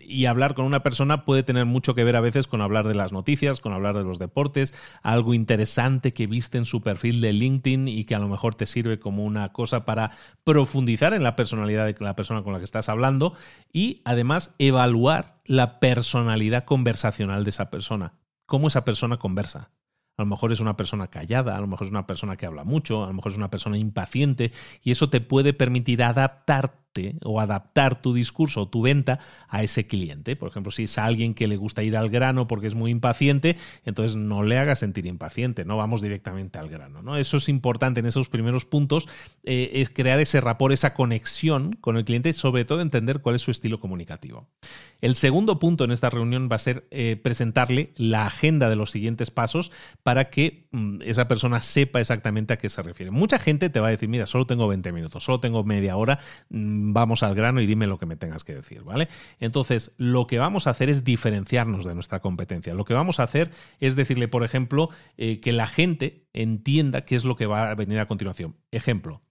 Speaker 1: y hablar con una persona puede tener mucho que ver a veces con hablar de las noticias, con hablar de los deportes, algo interesante que viste en su perfil de LinkedIn y que a lo mejor te sirve como una cosa para profundizar en la personalidad de la persona con la que estás hablando y además evaluar la personalidad conversacional de esa persona, cómo esa persona conversa. A lo mejor es una persona callada, a lo mejor es una persona que habla mucho, a lo mejor es una persona impaciente y eso te puede permitir adaptarte o adaptar tu discurso o tu venta a ese cliente. Por ejemplo, si es alguien que le gusta ir al grano porque es muy impaciente, entonces no le hagas sentir impaciente, no vamos directamente al grano. ¿no? Eso es importante en esos primeros puntos, eh, es crear ese rapport, esa conexión con el cliente, sobre todo entender cuál es su estilo comunicativo. El segundo punto en esta reunión va a ser eh, presentarle la agenda de los siguientes pasos para que mm, esa persona sepa exactamente a qué se refiere. Mucha gente te va a decir, mira, solo tengo 20 minutos, solo tengo media hora, mm, vamos al grano y dime lo que me tengas que decir, ¿vale? Entonces, lo que vamos a hacer es diferenciarnos de nuestra competencia. Lo que vamos a hacer es decirle, por ejemplo, eh, que la gente entienda qué es lo que va a venir a continuación. Ejemplo,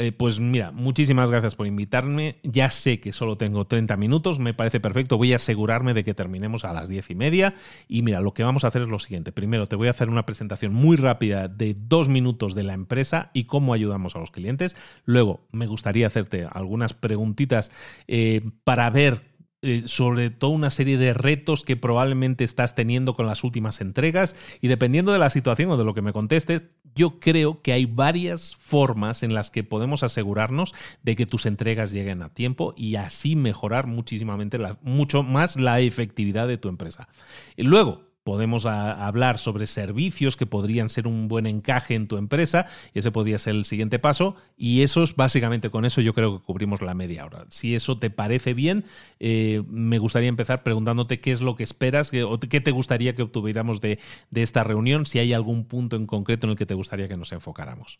Speaker 1: eh, pues mira, muchísimas gracias por invitarme. Ya sé que solo tengo 30 minutos, me parece perfecto. Voy a asegurarme de que terminemos a las 10 y media. Y mira, lo que vamos a hacer es lo siguiente. Primero, te voy a hacer una presentación muy rápida de dos minutos de la empresa y cómo ayudamos a los clientes. Luego, me gustaría hacerte algunas preguntitas eh, para ver eh, sobre todo una serie de retos que probablemente estás teniendo con las últimas entregas y dependiendo de la situación o de lo que me conteste, yo creo que hay varias formas en las que podemos asegurarnos de que tus entregas lleguen a tiempo y así mejorar muchísimamente mucho más la efectividad de tu empresa. Y luego, podemos hablar sobre servicios que podrían ser un buen encaje en tu empresa y ese podría ser el siguiente paso y eso es básicamente con eso yo creo que cubrimos la media hora. Si eso te parece bien, eh, me gustaría empezar preguntándote qué es lo que esperas o qué te gustaría que obtuviéramos de, de esta reunión, si hay algún punto en concreto en el que te gustaría que nos enfocáramos.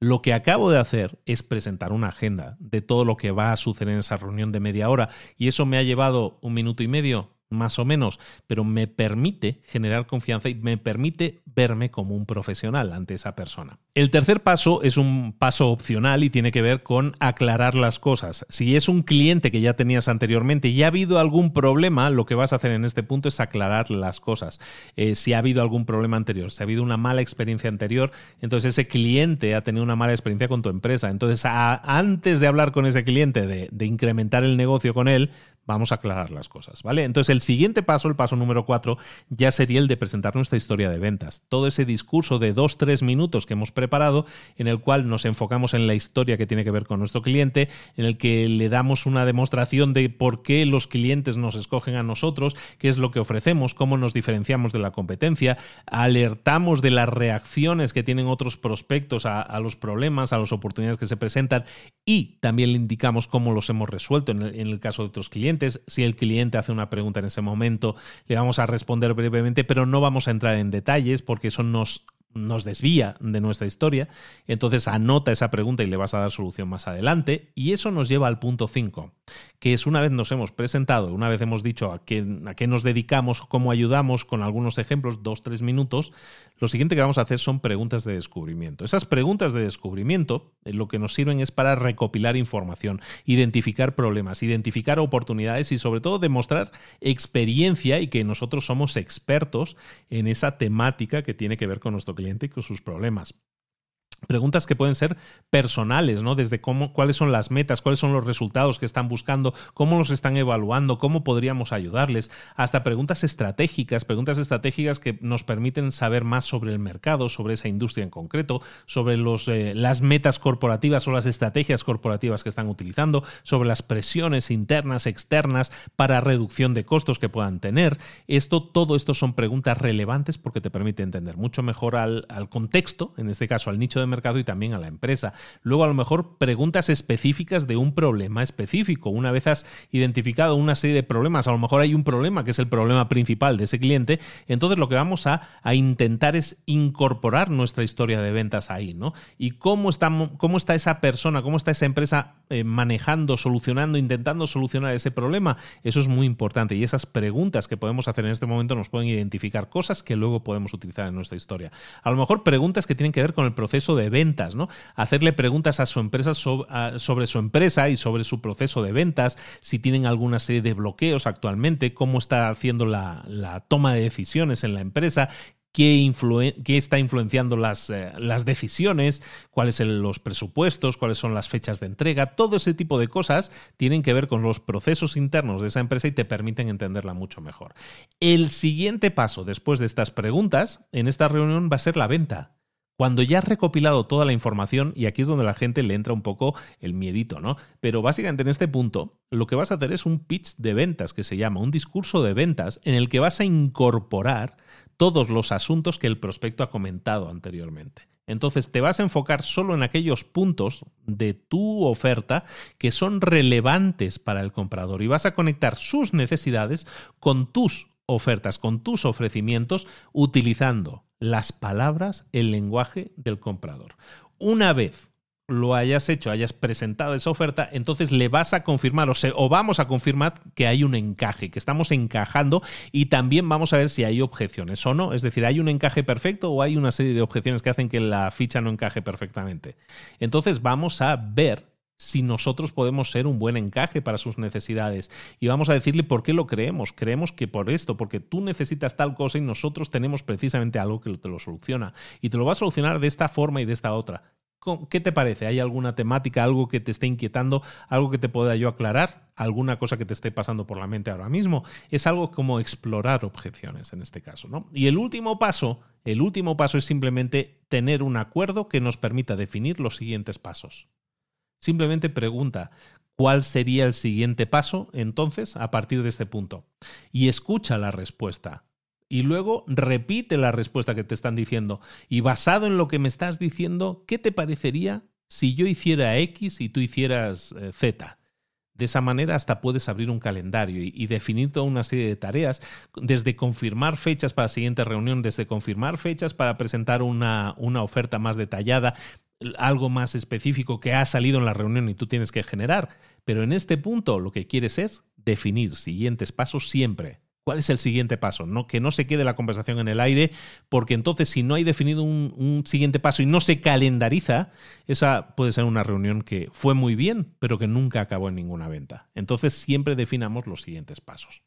Speaker 1: Lo que acabo de hacer es presentar una agenda de todo lo que va a suceder en esa reunión de media hora y eso me ha llevado un minuto y medio más o menos, pero me permite generar confianza y me permite verme como un profesional ante esa persona. El tercer paso es un paso opcional y tiene que ver con aclarar las cosas. Si es un cliente que ya tenías anteriormente y ha habido algún problema, lo que vas a hacer en este punto es aclarar las cosas. Eh, si ha habido algún problema anterior, si ha habido una mala experiencia anterior, entonces ese cliente ha tenido una mala experiencia con tu empresa. Entonces, antes de hablar con ese cliente, de incrementar el negocio con él, vamos a aclarar las cosas, ¿vale? Entonces el siguiente paso, el paso número cuatro, ya sería el de presentar nuestra historia de ventas. Todo ese discurso de dos, tres minutos que hemos preparado, en el cual nos enfocamos en la historia que tiene que ver con nuestro cliente, en el que le damos una demostración de por qué los clientes nos escogen a nosotros, qué es lo que ofrecemos, cómo nos diferenciamos de la competencia, alertamos de las reacciones que tienen otros prospectos a, los problemas, a las oportunidades que se presentan y también le indicamos cómo los hemos resuelto en el, en el caso de otros clientes. Si el cliente hace una pregunta en ese momento, le vamos a responder brevemente, pero no vamos a entrar en detalles porque eso nos nos desvía de nuestra historia, entonces anota esa pregunta y le vas a dar solución más adelante. Y eso nos lleva al punto 5, que es una vez nos hemos presentado, una vez hemos dicho a qué, a qué nos dedicamos, cómo ayudamos con algunos ejemplos, dos, tres minutos, lo siguiente que vamos a hacer son preguntas de descubrimiento. Esas preguntas de descubrimiento eh, lo que nos sirven es para recopilar información, identificar problemas, identificar oportunidades y sobre todo demostrar experiencia y que nosotros somos expertos en esa temática que tiene que ver con nuestro cliente y con sus problemas preguntas que pueden ser personales, ¿no? Desde cómo, cuáles son las metas, cuáles son los resultados que están buscando, cómo los están evaluando, cómo podríamos ayudarles, hasta preguntas estratégicas, preguntas estratégicas que nos permiten saber más sobre el mercado, sobre esa industria en concreto, sobre los, eh, las metas corporativas o las estrategias corporativas que están utilizando, sobre las presiones internas, externas para reducción de costos que puedan tener. Esto, todo esto son preguntas relevantes porque te permite entender mucho mejor al, al contexto, en este caso al nicho de y también a la empresa. Luego, a lo mejor, preguntas específicas de un problema específico. Una vez has identificado una serie de problemas, a lo mejor hay un problema que es el problema principal de ese cliente, entonces lo que vamos a, a intentar es incorporar nuestra historia de ventas ahí, ¿no? Y cómo está, cómo está esa persona, cómo está esa empresa eh, manejando, solucionando, intentando solucionar ese problema. Eso es muy importante y esas preguntas que podemos hacer en este momento nos pueden identificar cosas que luego podemos utilizar en nuestra historia. A lo mejor preguntas que tienen que ver con el proceso de ventas, ¿no? Hacerle preguntas a su empresa sobre, su empresa y sobre su proceso de ventas, si tienen alguna serie de bloqueos actualmente, cómo está haciendo la, la toma de decisiones en la empresa, qué, está influenciando las, eh, las decisiones, cuáles son los presupuestos, cuáles son las fechas de entrega, todo ese tipo de cosas tienen que ver con los procesos internos de esa empresa y te permiten entenderla mucho mejor. El siguiente paso después de estas preguntas en esta reunión va a ser la venta. Cuando ya has recopilado toda la información, y aquí es donde la gente le entra un poco el miedito, ¿no? Pero básicamente en este punto, lo que vas a hacer es un pitch de ventas, que se llama un discurso de ventas, en el que vas a incorporar todos los asuntos que el prospecto ha comentado anteriormente. Entonces te vas a enfocar solo en aquellos puntos de tu oferta que son relevantes para el comprador y vas a conectar sus necesidades con tus ofertas, con tus ofrecimientos, utilizando las palabras, el lenguaje del comprador. Una vez lo hayas hecho, hayas presentado esa oferta, entonces le vas a confirmar o, o, vamos a confirmar que hay un encaje, que estamos encajando y también vamos a ver si hay objeciones o no. Es decir, ¿hay un encaje perfecto o hay una serie de objeciones que hacen que la ficha no encaje perfectamente? Entonces vamos a ver si nosotros podemos ser un buen encaje para sus necesidades. Y vamos a decirle por qué lo creemos. Creemos que por esto, porque tú necesitas tal cosa y nosotros tenemos precisamente algo que te lo soluciona. Y te lo va a solucionar de esta forma y de esta otra. ¿Qué te parece? ¿Hay alguna temática, algo que te esté inquietando, algo que te pueda yo aclarar? ¿Alguna cosa que te esté pasando por la mente ahora mismo? Es algo como explorar objeciones en este caso, ¿no? Y el último paso, el último paso es simplemente tener un acuerdo que nos permita definir los siguientes pasos. Simplemente pregunta, ¿cuál sería el siguiente paso entonces a partir de este punto? Y escucha la respuesta. Y luego repite la respuesta que te están diciendo. Y basado en lo que me estás diciendo, ¿qué te parecería si yo hiciera X y tú hicieras eh, Z? De esa manera hasta puedes abrir un calendario y, definir toda una serie de tareas, desde confirmar fechas para la siguiente reunión, desde confirmar fechas para presentar una, una oferta más detallada, algo más específico que ha salido en la reunión y tú tienes que generar. Pero en este punto lo que quieres es definir siguientes pasos siempre. ¿Cuál es el siguiente paso? No, que no se quede la conversación en el aire, porque entonces si no hay definido un, un, siguiente paso y no se calendariza, esa puede ser una reunión que fue muy bien, pero que nunca acabó en ninguna venta. Entonces siempre definamos los siguientes pasos.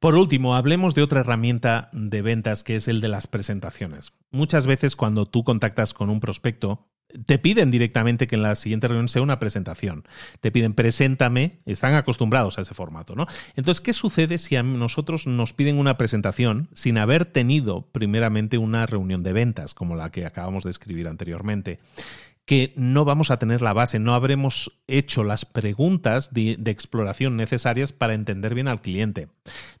Speaker 1: Por último, hablemos de otra herramienta de ventas que es el de las presentaciones. Muchas veces cuando tú contactas con un prospecto, te piden directamente que en la siguiente reunión sea una presentación. Te piden preséntame, están acostumbrados a ese formato, ¿no? Entonces, ¿qué sucede si a nosotros nos piden una presentación sin haber tenido primeramente una reunión de ventas, como la que acabamos de escribir anteriormente? Que no vamos a tener la base, no habremos hecho las preguntas de, exploración necesarias para entender bien al cliente.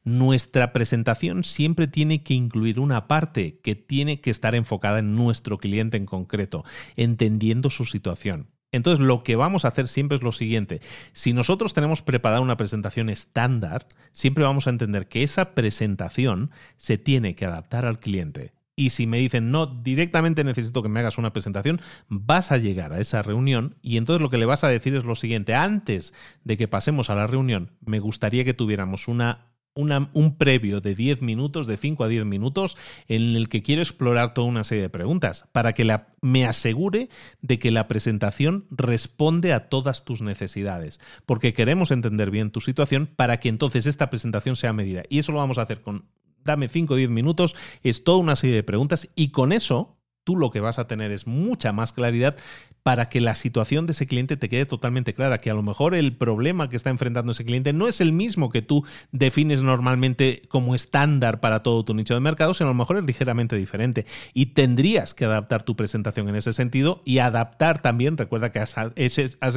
Speaker 1: Nuestra presentación siempre tiene que incluir una parte que tiene que estar enfocada en nuestro cliente en concreto, entendiendo su situación. Entonces, lo que vamos a hacer siempre es lo siguiente. Si nosotros tenemos preparada una presentación estándar, siempre vamos a entender que esa presentación se tiene que adaptar al cliente. Y si me dicen, no, directamente necesito que me hagas una presentación, vas a llegar a esa reunión y entonces lo que le vas a decir es lo siguiente, antes de que pasemos a la reunión, me gustaría que tuviéramos una, un previo de 10 minutos, de 5 a 10 minutos, en el que quiero explorar toda una serie de preguntas, para que la, me asegure de que la presentación responde a todas tus necesidades, porque queremos entender bien tu situación para que entonces esta presentación sea medida. Y eso lo vamos a hacer con dame 5 o 10 minutos, es toda una serie de preguntas y con eso tú lo que vas a tener es mucha más claridad para que la situación de ese cliente te quede totalmente clara, que a lo mejor el problema que está enfrentando ese cliente no es el mismo que tú defines normalmente como estándar para todo tu nicho de mercado, sino a lo mejor es ligeramente diferente. Y tendrías que adaptar tu presentación en ese sentido y adaptar también, recuerda que has,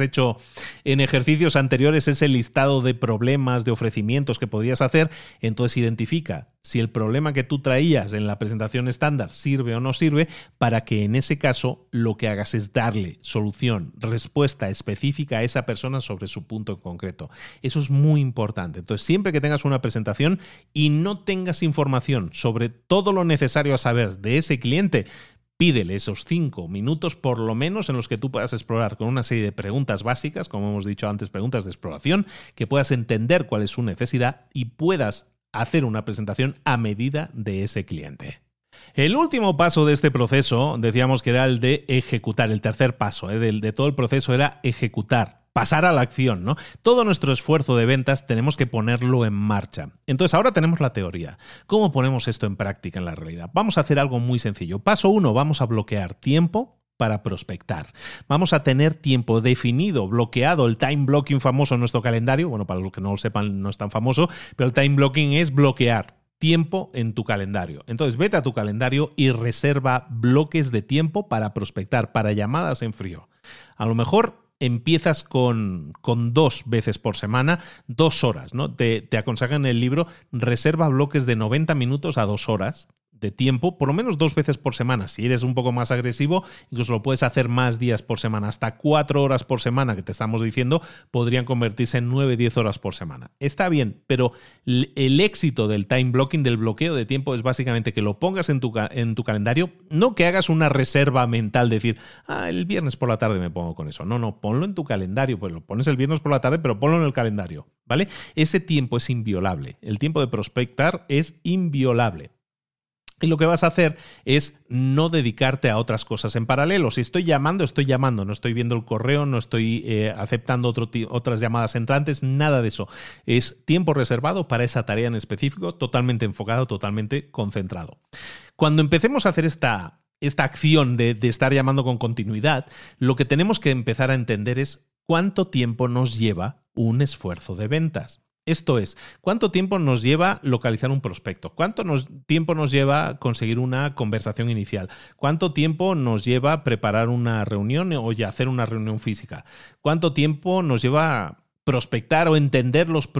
Speaker 1: hecho en ejercicios anteriores ese listado de problemas, de ofrecimientos que podrías hacer, entonces identifica si el problema que tú traías en la presentación estándar sirve o no sirve, para que en ese caso lo que hagas es darle solución, respuesta específica a esa persona sobre su punto en concreto. Eso es muy importante. Entonces, siempre que tengas una presentación y no tengas información sobre todo lo necesario a saber de ese cliente, pídele esos cinco minutos por lo menos en los que tú puedas explorar con una serie de preguntas básicas, como hemos dicho antes, preguntas de exploración, que puedas entender cuál es su necesidad y puedas hacer una presentación a medida de ese cliente. El último paso de este proceso, decíamos que era el de ejecutar, el tercer paso ¿eh? de, todo el proceso era ejecutar, pasar a la acción, ¿no? Todo nuestro esfuerzo de ventas tenemos que ponerlo en marcha. Entonces ahora tenemos la teoría. ¿Cómo ponemos esto en práctica en la realidad? Vamos a hacer algo muy sencillo. Paso uno, vamos a bloquear tiempo para prospectar. Vamos a tener tiempo definido, bloqueado, el time blocking famoso en nuestro calendario. Bueno, para los que no lo sepan, no es tan famoso, pero el time blocking es bloquear tiempo en tu calendario. Entonces, vete a tu calendario y reserva bloques de tiempo para prospectar, para llamadas en frío. A lo mejor empiezas con, con, dos veces por semana, dos horas, ¿no? Te, te aconsejan en el libro, reserva bloques de 90 minutos a dos horas de tiempo, por lo menos dos veces por semana. Si eres un poco más agresivo, incluso lo puedes hacer más días por semana, hasta cuatro horas por semana, que te estamos diciendo, podrían convertirse en nueve, diez horas por semana. Está bien, pero el éxito del time blocking, del bloqueo de tiempo, es básicamente que lo pongas en tu, en tu calendario, no que hagas una reserva mental, decir, ah, el viernes por la tarde me pongo con eso. No, no, ponlo en tu calendario, pues lo pones el viernes por la tarde, pero ponlo en el calendario, ¿vale? Ese tiempo es inviolable. El tiempo de prospectar es inviolable. Y lo que vas a hacer es no dedicarte a otras cosas en paralelo. Si estoy llamando, estoy llamando, no estoy viendo el correo, no estoy eh, aceptando otras llamadas entrantes, nada de eso. Es tiempo reservado para esa tarea en específico, totalmente enfocado, totalmente concentrado. Cuando empecemos a hacer esta, esta acción de, de estar llamando con continuidad, lo que tenemos que empezar a entender es cuánto tiempo nos lleva un esfuerzo de ventas. Esto es, ¿cuánto tiempo nos lleva localizar un prospecto? ¿Cuánto tiempo nos lleva conseguir una conversación inicial? ¿Cuánto tiempo nos lleva preparar una reunión o ya hacer una reunión física? ¿Cuánto tiempo nos lleva prospectar o entender los,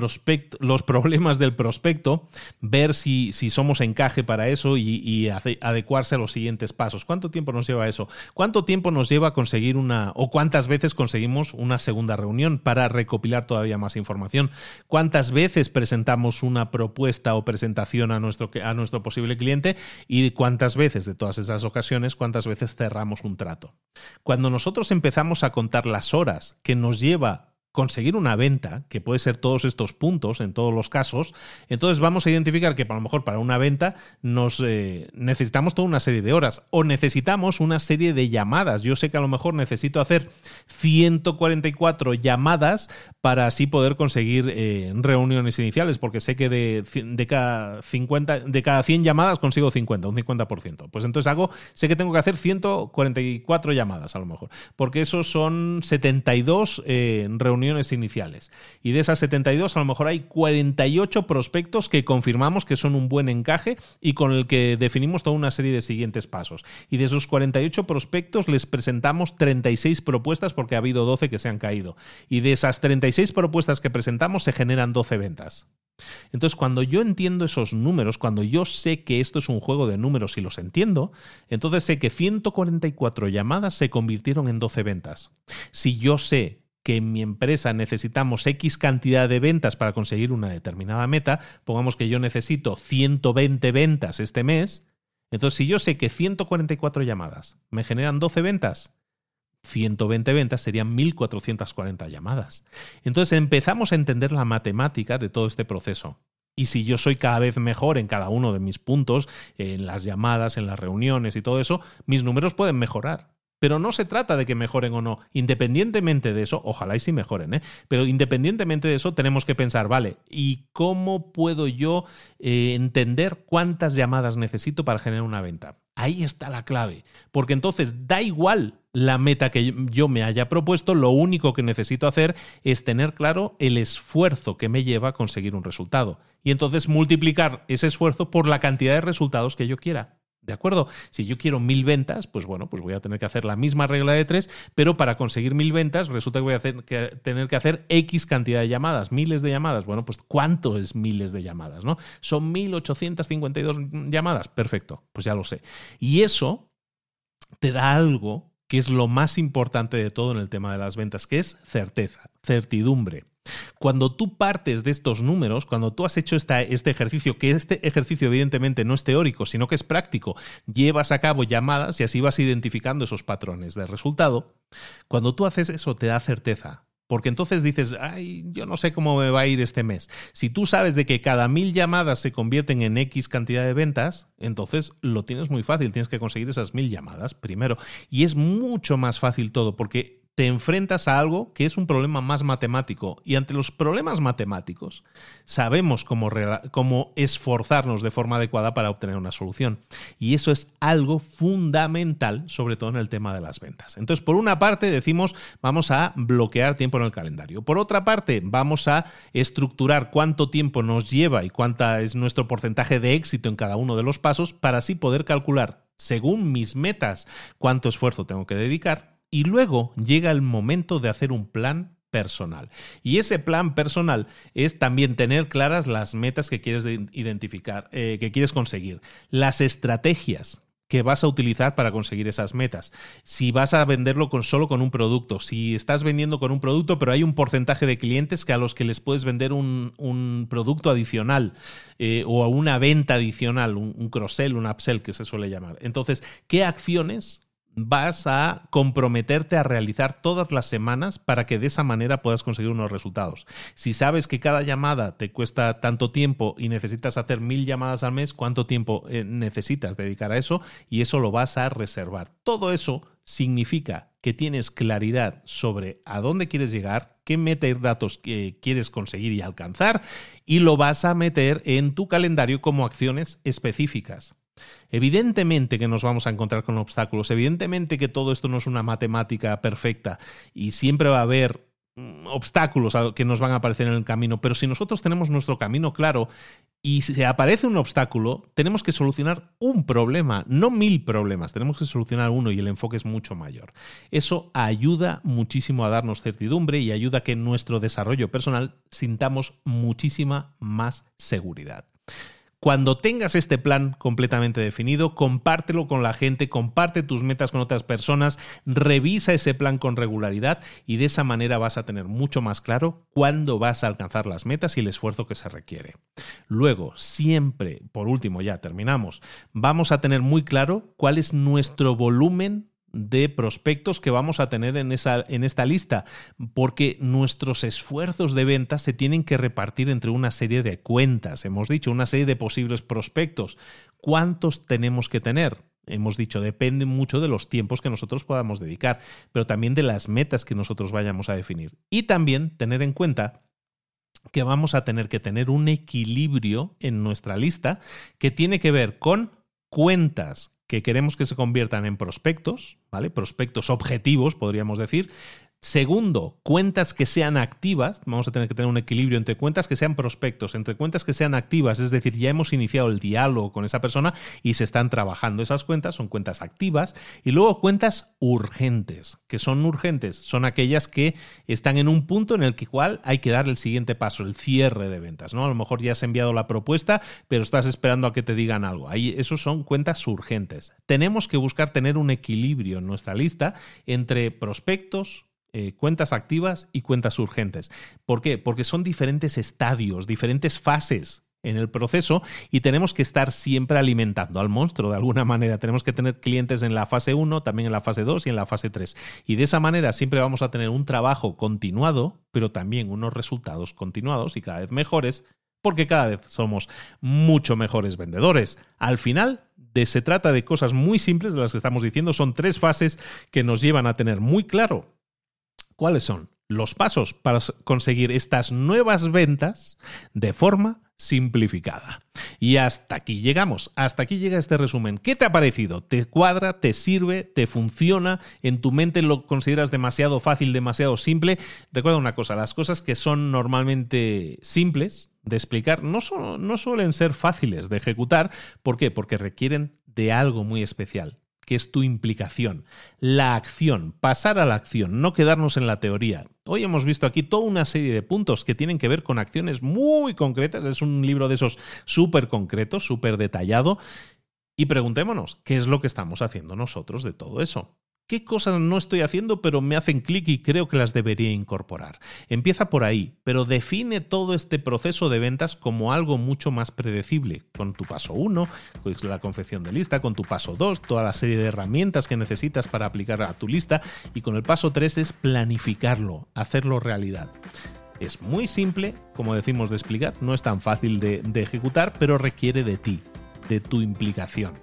Speaker 1: los problemas del prospecto, ver si, si somos encaje para eso y, adecuarse a los siguientes pasos. ¿Cuánto tiempo nos lleva eso? ¿Cuánto tiempo nos lleva conseguir una o cuántas veces conseguimos una segunda reunión para recopilar todavía más información? ¿Cuántas veces presentamos una propuesta o presentación a nuestro, a nuestro posible cliente y cuántas veces de todas esas ocasiones, cuántas veces cerramos un trato? Cuando nosotros empezamos a contar las horas que nos lleva conseguir una venta, que puede ser todos estos puntos en todos los casos, entonces vamos a identificar que a lo mejor para una venta nos eh, necesitamos toda una serie de horas o necesitamos una serie de llamadas. Yo sé que a lo mejor necesito hacer 144 llamadas para así poder conseguir eh, reuniones iniciales, porque sé que de, de, cada 50, de cada 100 llamadas consigo 50, un 50%. Pues entonces hago, sé que tengo que hacer 144 llamadas a lo mejor, porque esos son 72 eh, reuniones iniciales. Y de esas 72, a lo mejor hay 48 prospectos que confirmamos que son un buen encaje y con el que definimos toda una serie de siguientes pasos. Y de esos 48 prospectos les presentamos 36 propuestas porque ha habido 12 que se han caído. Y de esas 36 propuestas que presentamos se generan 12 ventas. Entonces, cuando yo entiendo esos números, cuando yo sé que esto es un juego de números y los entiendo, entonces sé que 144 llamadas se convirtieron en 12 ventas. Si yo sé que en mi empresa necesitamos X cantidad de ventas para conseguir una determinada meta, pongamos que yo necesito 120 ventas este mes, entonces si yo sé que 144 llamadas me generan 12 ventas, 120 ventas serían 1440 llamadas. Entonces empezamos a entender la matemática de todo este proceso. Y si yo soy cada vez mejor en cada uno de mis puntos, en las llamadas, en las reuniones y todo eso, mis números pueden mejorar. Pero no se trata de que mejoren o no. Independientemente de eso, ojalá y sí mejoren, ¿eh? pero independientemente de eso, tenemos que pensar, vale, ¿y cómo puedo yo eh, entender cuántas llamadas necesito para generar una venta? Ahí está la clave, porque entonces da igual la meta que yo me haya propuesto, lo único que necesito hacer es tener claro el esfuerzo que me lleva a conseguir un resultado. Y entonces multiplicar ese esfuerzo por la cantidad de resultados que yo quiera. ¿De acuerdo? Si yo quiero mil ventas, pues bueno, pues voy a tener que hacer la misma regla de tres, pero para conseguir mil ventas resulta que voy a tener que hacer X cantidad de llamadas, miles de llamadas. Bueno, pues ¿cuánto es miles de llamadas? ¿no? Son 1852 llamadas. Perfecto, pues ya lo sé. Y eso te da algo que es lo más importante de todo en el tema de las ventas, que es certeza, certidumbre. Cuando tú partes de estos números, cuando tú has hecho este ejercicio, que este ejercicio evidentemente no es teórico, sino que es práctico, llevas a cabo llamadas y así vas identificando esos patrones de resultado, cuando tú haces eso te da certeza. Porque entonces dices, ay, yo no sé cómo me va a ir este mes. Si tú sabes de que cada mil llamadas se convierten en X cantidad de ventas, entonces lo tienes muy fácil. Tienes que conseguir esas mil llamadas primero. Y es mucho más fácil todo, porque te enfrentas a algo que es un problema más matemático. Y ante los problemas matemáticos, sabemos cómo, cómo, esforzarnos de forma adecuada para obtener una solución. Y eso es algo fundamental, sobre todo en el tema de las ventas. Entonces, por una parte, decimos, vamos a bloquear tiempo en el calendario. Por otra parte, vamos a estructurar cuánto tiempo nos lleva y cuánta es nuestro porcentaje de éxito en cada uno de los pasos para así poder calcular, según mis metas, cuánto esfuerzo tengo que dedicar y luego llega el momento de hacer un plan personal. Y ese plan personal es también tener claras las metas que quieres identificar, eh, que quieres conseguir, las estrategias que vas a utilizar para conseguir esas metas. Si vas a venderlo con, solo con un producto, si estás vendiendo con un producto, pero hay un porcentaje de clientes que a los que les puedes vender un, producto adicional eh, o una venta adicional, un, un cross-sell, un upsell que se suele llamar. Entonces, ¿qué acciones vas a comprometerte a realizar todas las semanas para que de esa manera puedas conseguir unos resultados. Si sabes que cada llamada te cuesta tanto tiempo y necesitas hacer mil llamadas al mes, ¿cuánto tiempo eh, necesitas dedicar a eso? Y eso lo vas a reservar. Todo eso significa que tienes claridad sobre a dónde quieres llegar, qué meta y datos quieres conseguir y alcanzar, y lo vas a meter en tu calendario como acciones específicas. Evidentemente que nos vamos a encontrar con obstáculos, evidentemente que todo esto no es una matemática perfecta y siempre va a haber mm, obstáculos que nos van a aparecer en el camino, pero si nosotros tenemos nuestro camino claro y si aparece un obstáculo, tenemos que solucionar un problema, no mil problemas, tenemos que solucionar uno y el enfoque es mucho mayor. Eso ayuda muchísimo a darnos certidumbre y ayuda a que en nuestro desarrollo personal sintamos muchísima más seguridad. Cuando tengas este plan completamente definido, compártelo con la gente, comparte tus metas con otras personas, revisa ese plan con regularidad y de esa manera vas a tener mucho más claro cuándo vas a alcanzar las metas y el esfuerzo que se requiere. Luego, siempre, por último ya terminamos, vamos a tener muy claro cuál es nuestro volumen de prospectos que vamos a tener en, esa, en esta lista, porque nuestros esfuerzos de venta se tienen que repartir entre una serie de cuentas, hemos dicho, una serie de posibles prospectos. ¿Cuántos tenemos que tener? Hemos dicho, depende mucho de los tiempos que nosotros podamos dedicar, pero también de las metas que nosotros vayamos a definir. Y también tener en cuenta que vamos a tener que tener un equilibrio en nuestra lista que tiene que ver con cuentas que queremos que se conviertan en prospectos, ¿vale? Prospectos objetivos, podríamos decir, Segundo, cuentas que sean activas. Vamos a tener que tener un equilibrio entre cuentas que sean prospectos, entre cuentas que sean activas, es decir, ya hemos iniciado el diálogo con esa persona y se están trabajando esas cuentas, son cuentas activas. Y luego cuentas urgentes, que son urgentes, son aquellas que están en un punto en el que cual hay que dar el siguiente paso, el cierre de ventas. ¿no? A lo mejor ya has enviado la propuesta, pero estás esperando a que te digan algo. Ahí, esos son cuentas urgentes. Tenemos que buscar tener un equilibrio en nuestra lista entre prospectos, eh, cuentas activas y cuentas urgentes. ¿Por qué? Porque son diferentes estadios, diferentes fases en el proceso y tenemos que estar siempre alimentando al monstruo de alguna manera. Tenemos que tener clientes en la fase 1, también en la fase 2 y en la fase 3. Y de esa manera siempre vamos a tener un trabajo continuado, pero también unos resultados continuados y cada vez mejores, porque cada vez somos mucho mejores vendedores. Al final, se trata de cosas muy simples de las que estamos diciendo. Son tres fases que nos llevan a tener muy claro ¿Cuáles son los pasos para conseguir estas nuevas ventas de forma simplificada? Y hasta aquí llegamos, hasta aquí llega este resumen. ¿Qué te ha parecido? ¿Te cuadra? ¿Te sirve? ¿Te funciona? ¿En tu mente lo consideras demasiado fácil, demasiado simple? Recuerda una cosa, las cosas que son normalmente simples de explicar no, suelen ser fáciles de ejecutar. ¿Por qué? Porque requieren de algo muy especial que es tu implicación, la acción, pasar a la acción, no quedarnos en la teoría. Hoy hemos visto aquí toda una serie de puntos que tienen que ver con acciones muy concretas, es un libro de esos súper concretos, súper detallado, y preguntémonos, ¿qué es lo que estamos haciendo nosotros de todo eso? ¿Qué cosas no estoy haciendo pero me hacen clic y creo que las debería incorporar? Empieza por ahí, pero define todo este proceso de ventas como algo mucho más predecible, con tu paso 1, pues la confección de lista, con tu paso 2, toda la serie de herramientas que necesitas para aplicar a tu lista, y con el paso 3 es planificarlo, hacerlo realidad. Es muy simple, como decimos, de explicar, no es tan fácil de, de ejecutar, pero requiere de ti, de tu implicación.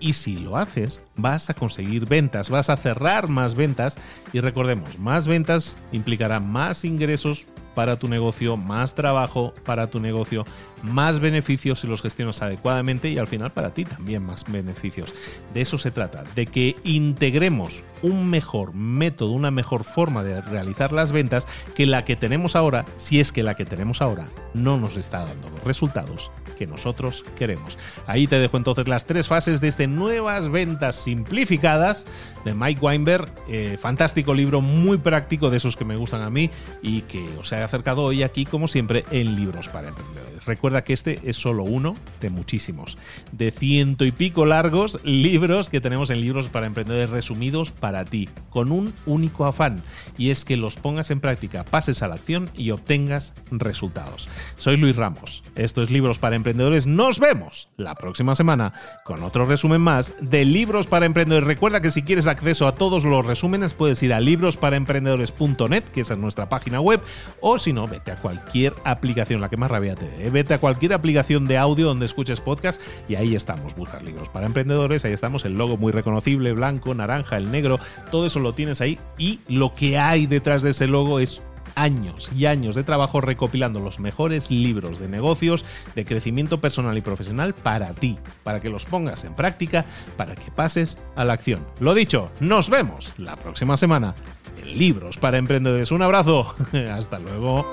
Speaker 1: Y si lo haces, vas a conseguir ventas, vas a cerrar más ventas. Y recordemos, más ventas implicará más ingresos para tu negocio, más trabajo para tu negocio, más beneficios si los gestionas adecuadamente y al final para ti también más beneficios. De eso se trata, de que integremos un mejor método, una mejor forma de realizar las ventas que la que tenemos ahora, si es que la que tenemos ahora no nos está dando los resultados que nosotros queremos. Ahí te dejo entonces las tres fases de este Nuevas Ventas Simplificadas de Mike Weinberg. Eh, fantástico libro, muy práctico, de esos que me gustan a mí y que os he acercado hoy aquí, como siempre, en Libros para Emprendedores. Recuerda que este es solo uno de muchísimos, de ciento y pico largos libros que tenemos en Libros para Emprendedores resumidos para ti, con un único afán, y es que los pongas en práctica, pases a la acción y obtengas resultados. Soy Luis Ramos, esto es Libros para Emprendedores nos vemos la próxima semana con otro resumen más de Libros para Emprendedores. Recuerda que si quieres acceso a todos los resúmenes puedes ir a librosparaemprendedores.net, que es nuestra página web, o si no, vete a cualquier aplicación, la que más rabia te dé. Vete a cualquier aplicación de audio donde escuches podcast y ahí estamos. Buscar libros para emprendedores, ahí estamos, el logo muy reconocible, blanco, naranja, el negro, todo eso lo tienes ahí y lo que hay detrás de ese logo es años y años de trabajo recopilando los mejores libros de negocios, de crecimiento personal y profesional para ti, para que los pongas en práctica, para que pases a la acción. Lo dicho, nos vemos la próxima semana en Libros para Emprendedores. Un abrazo, hasta luego.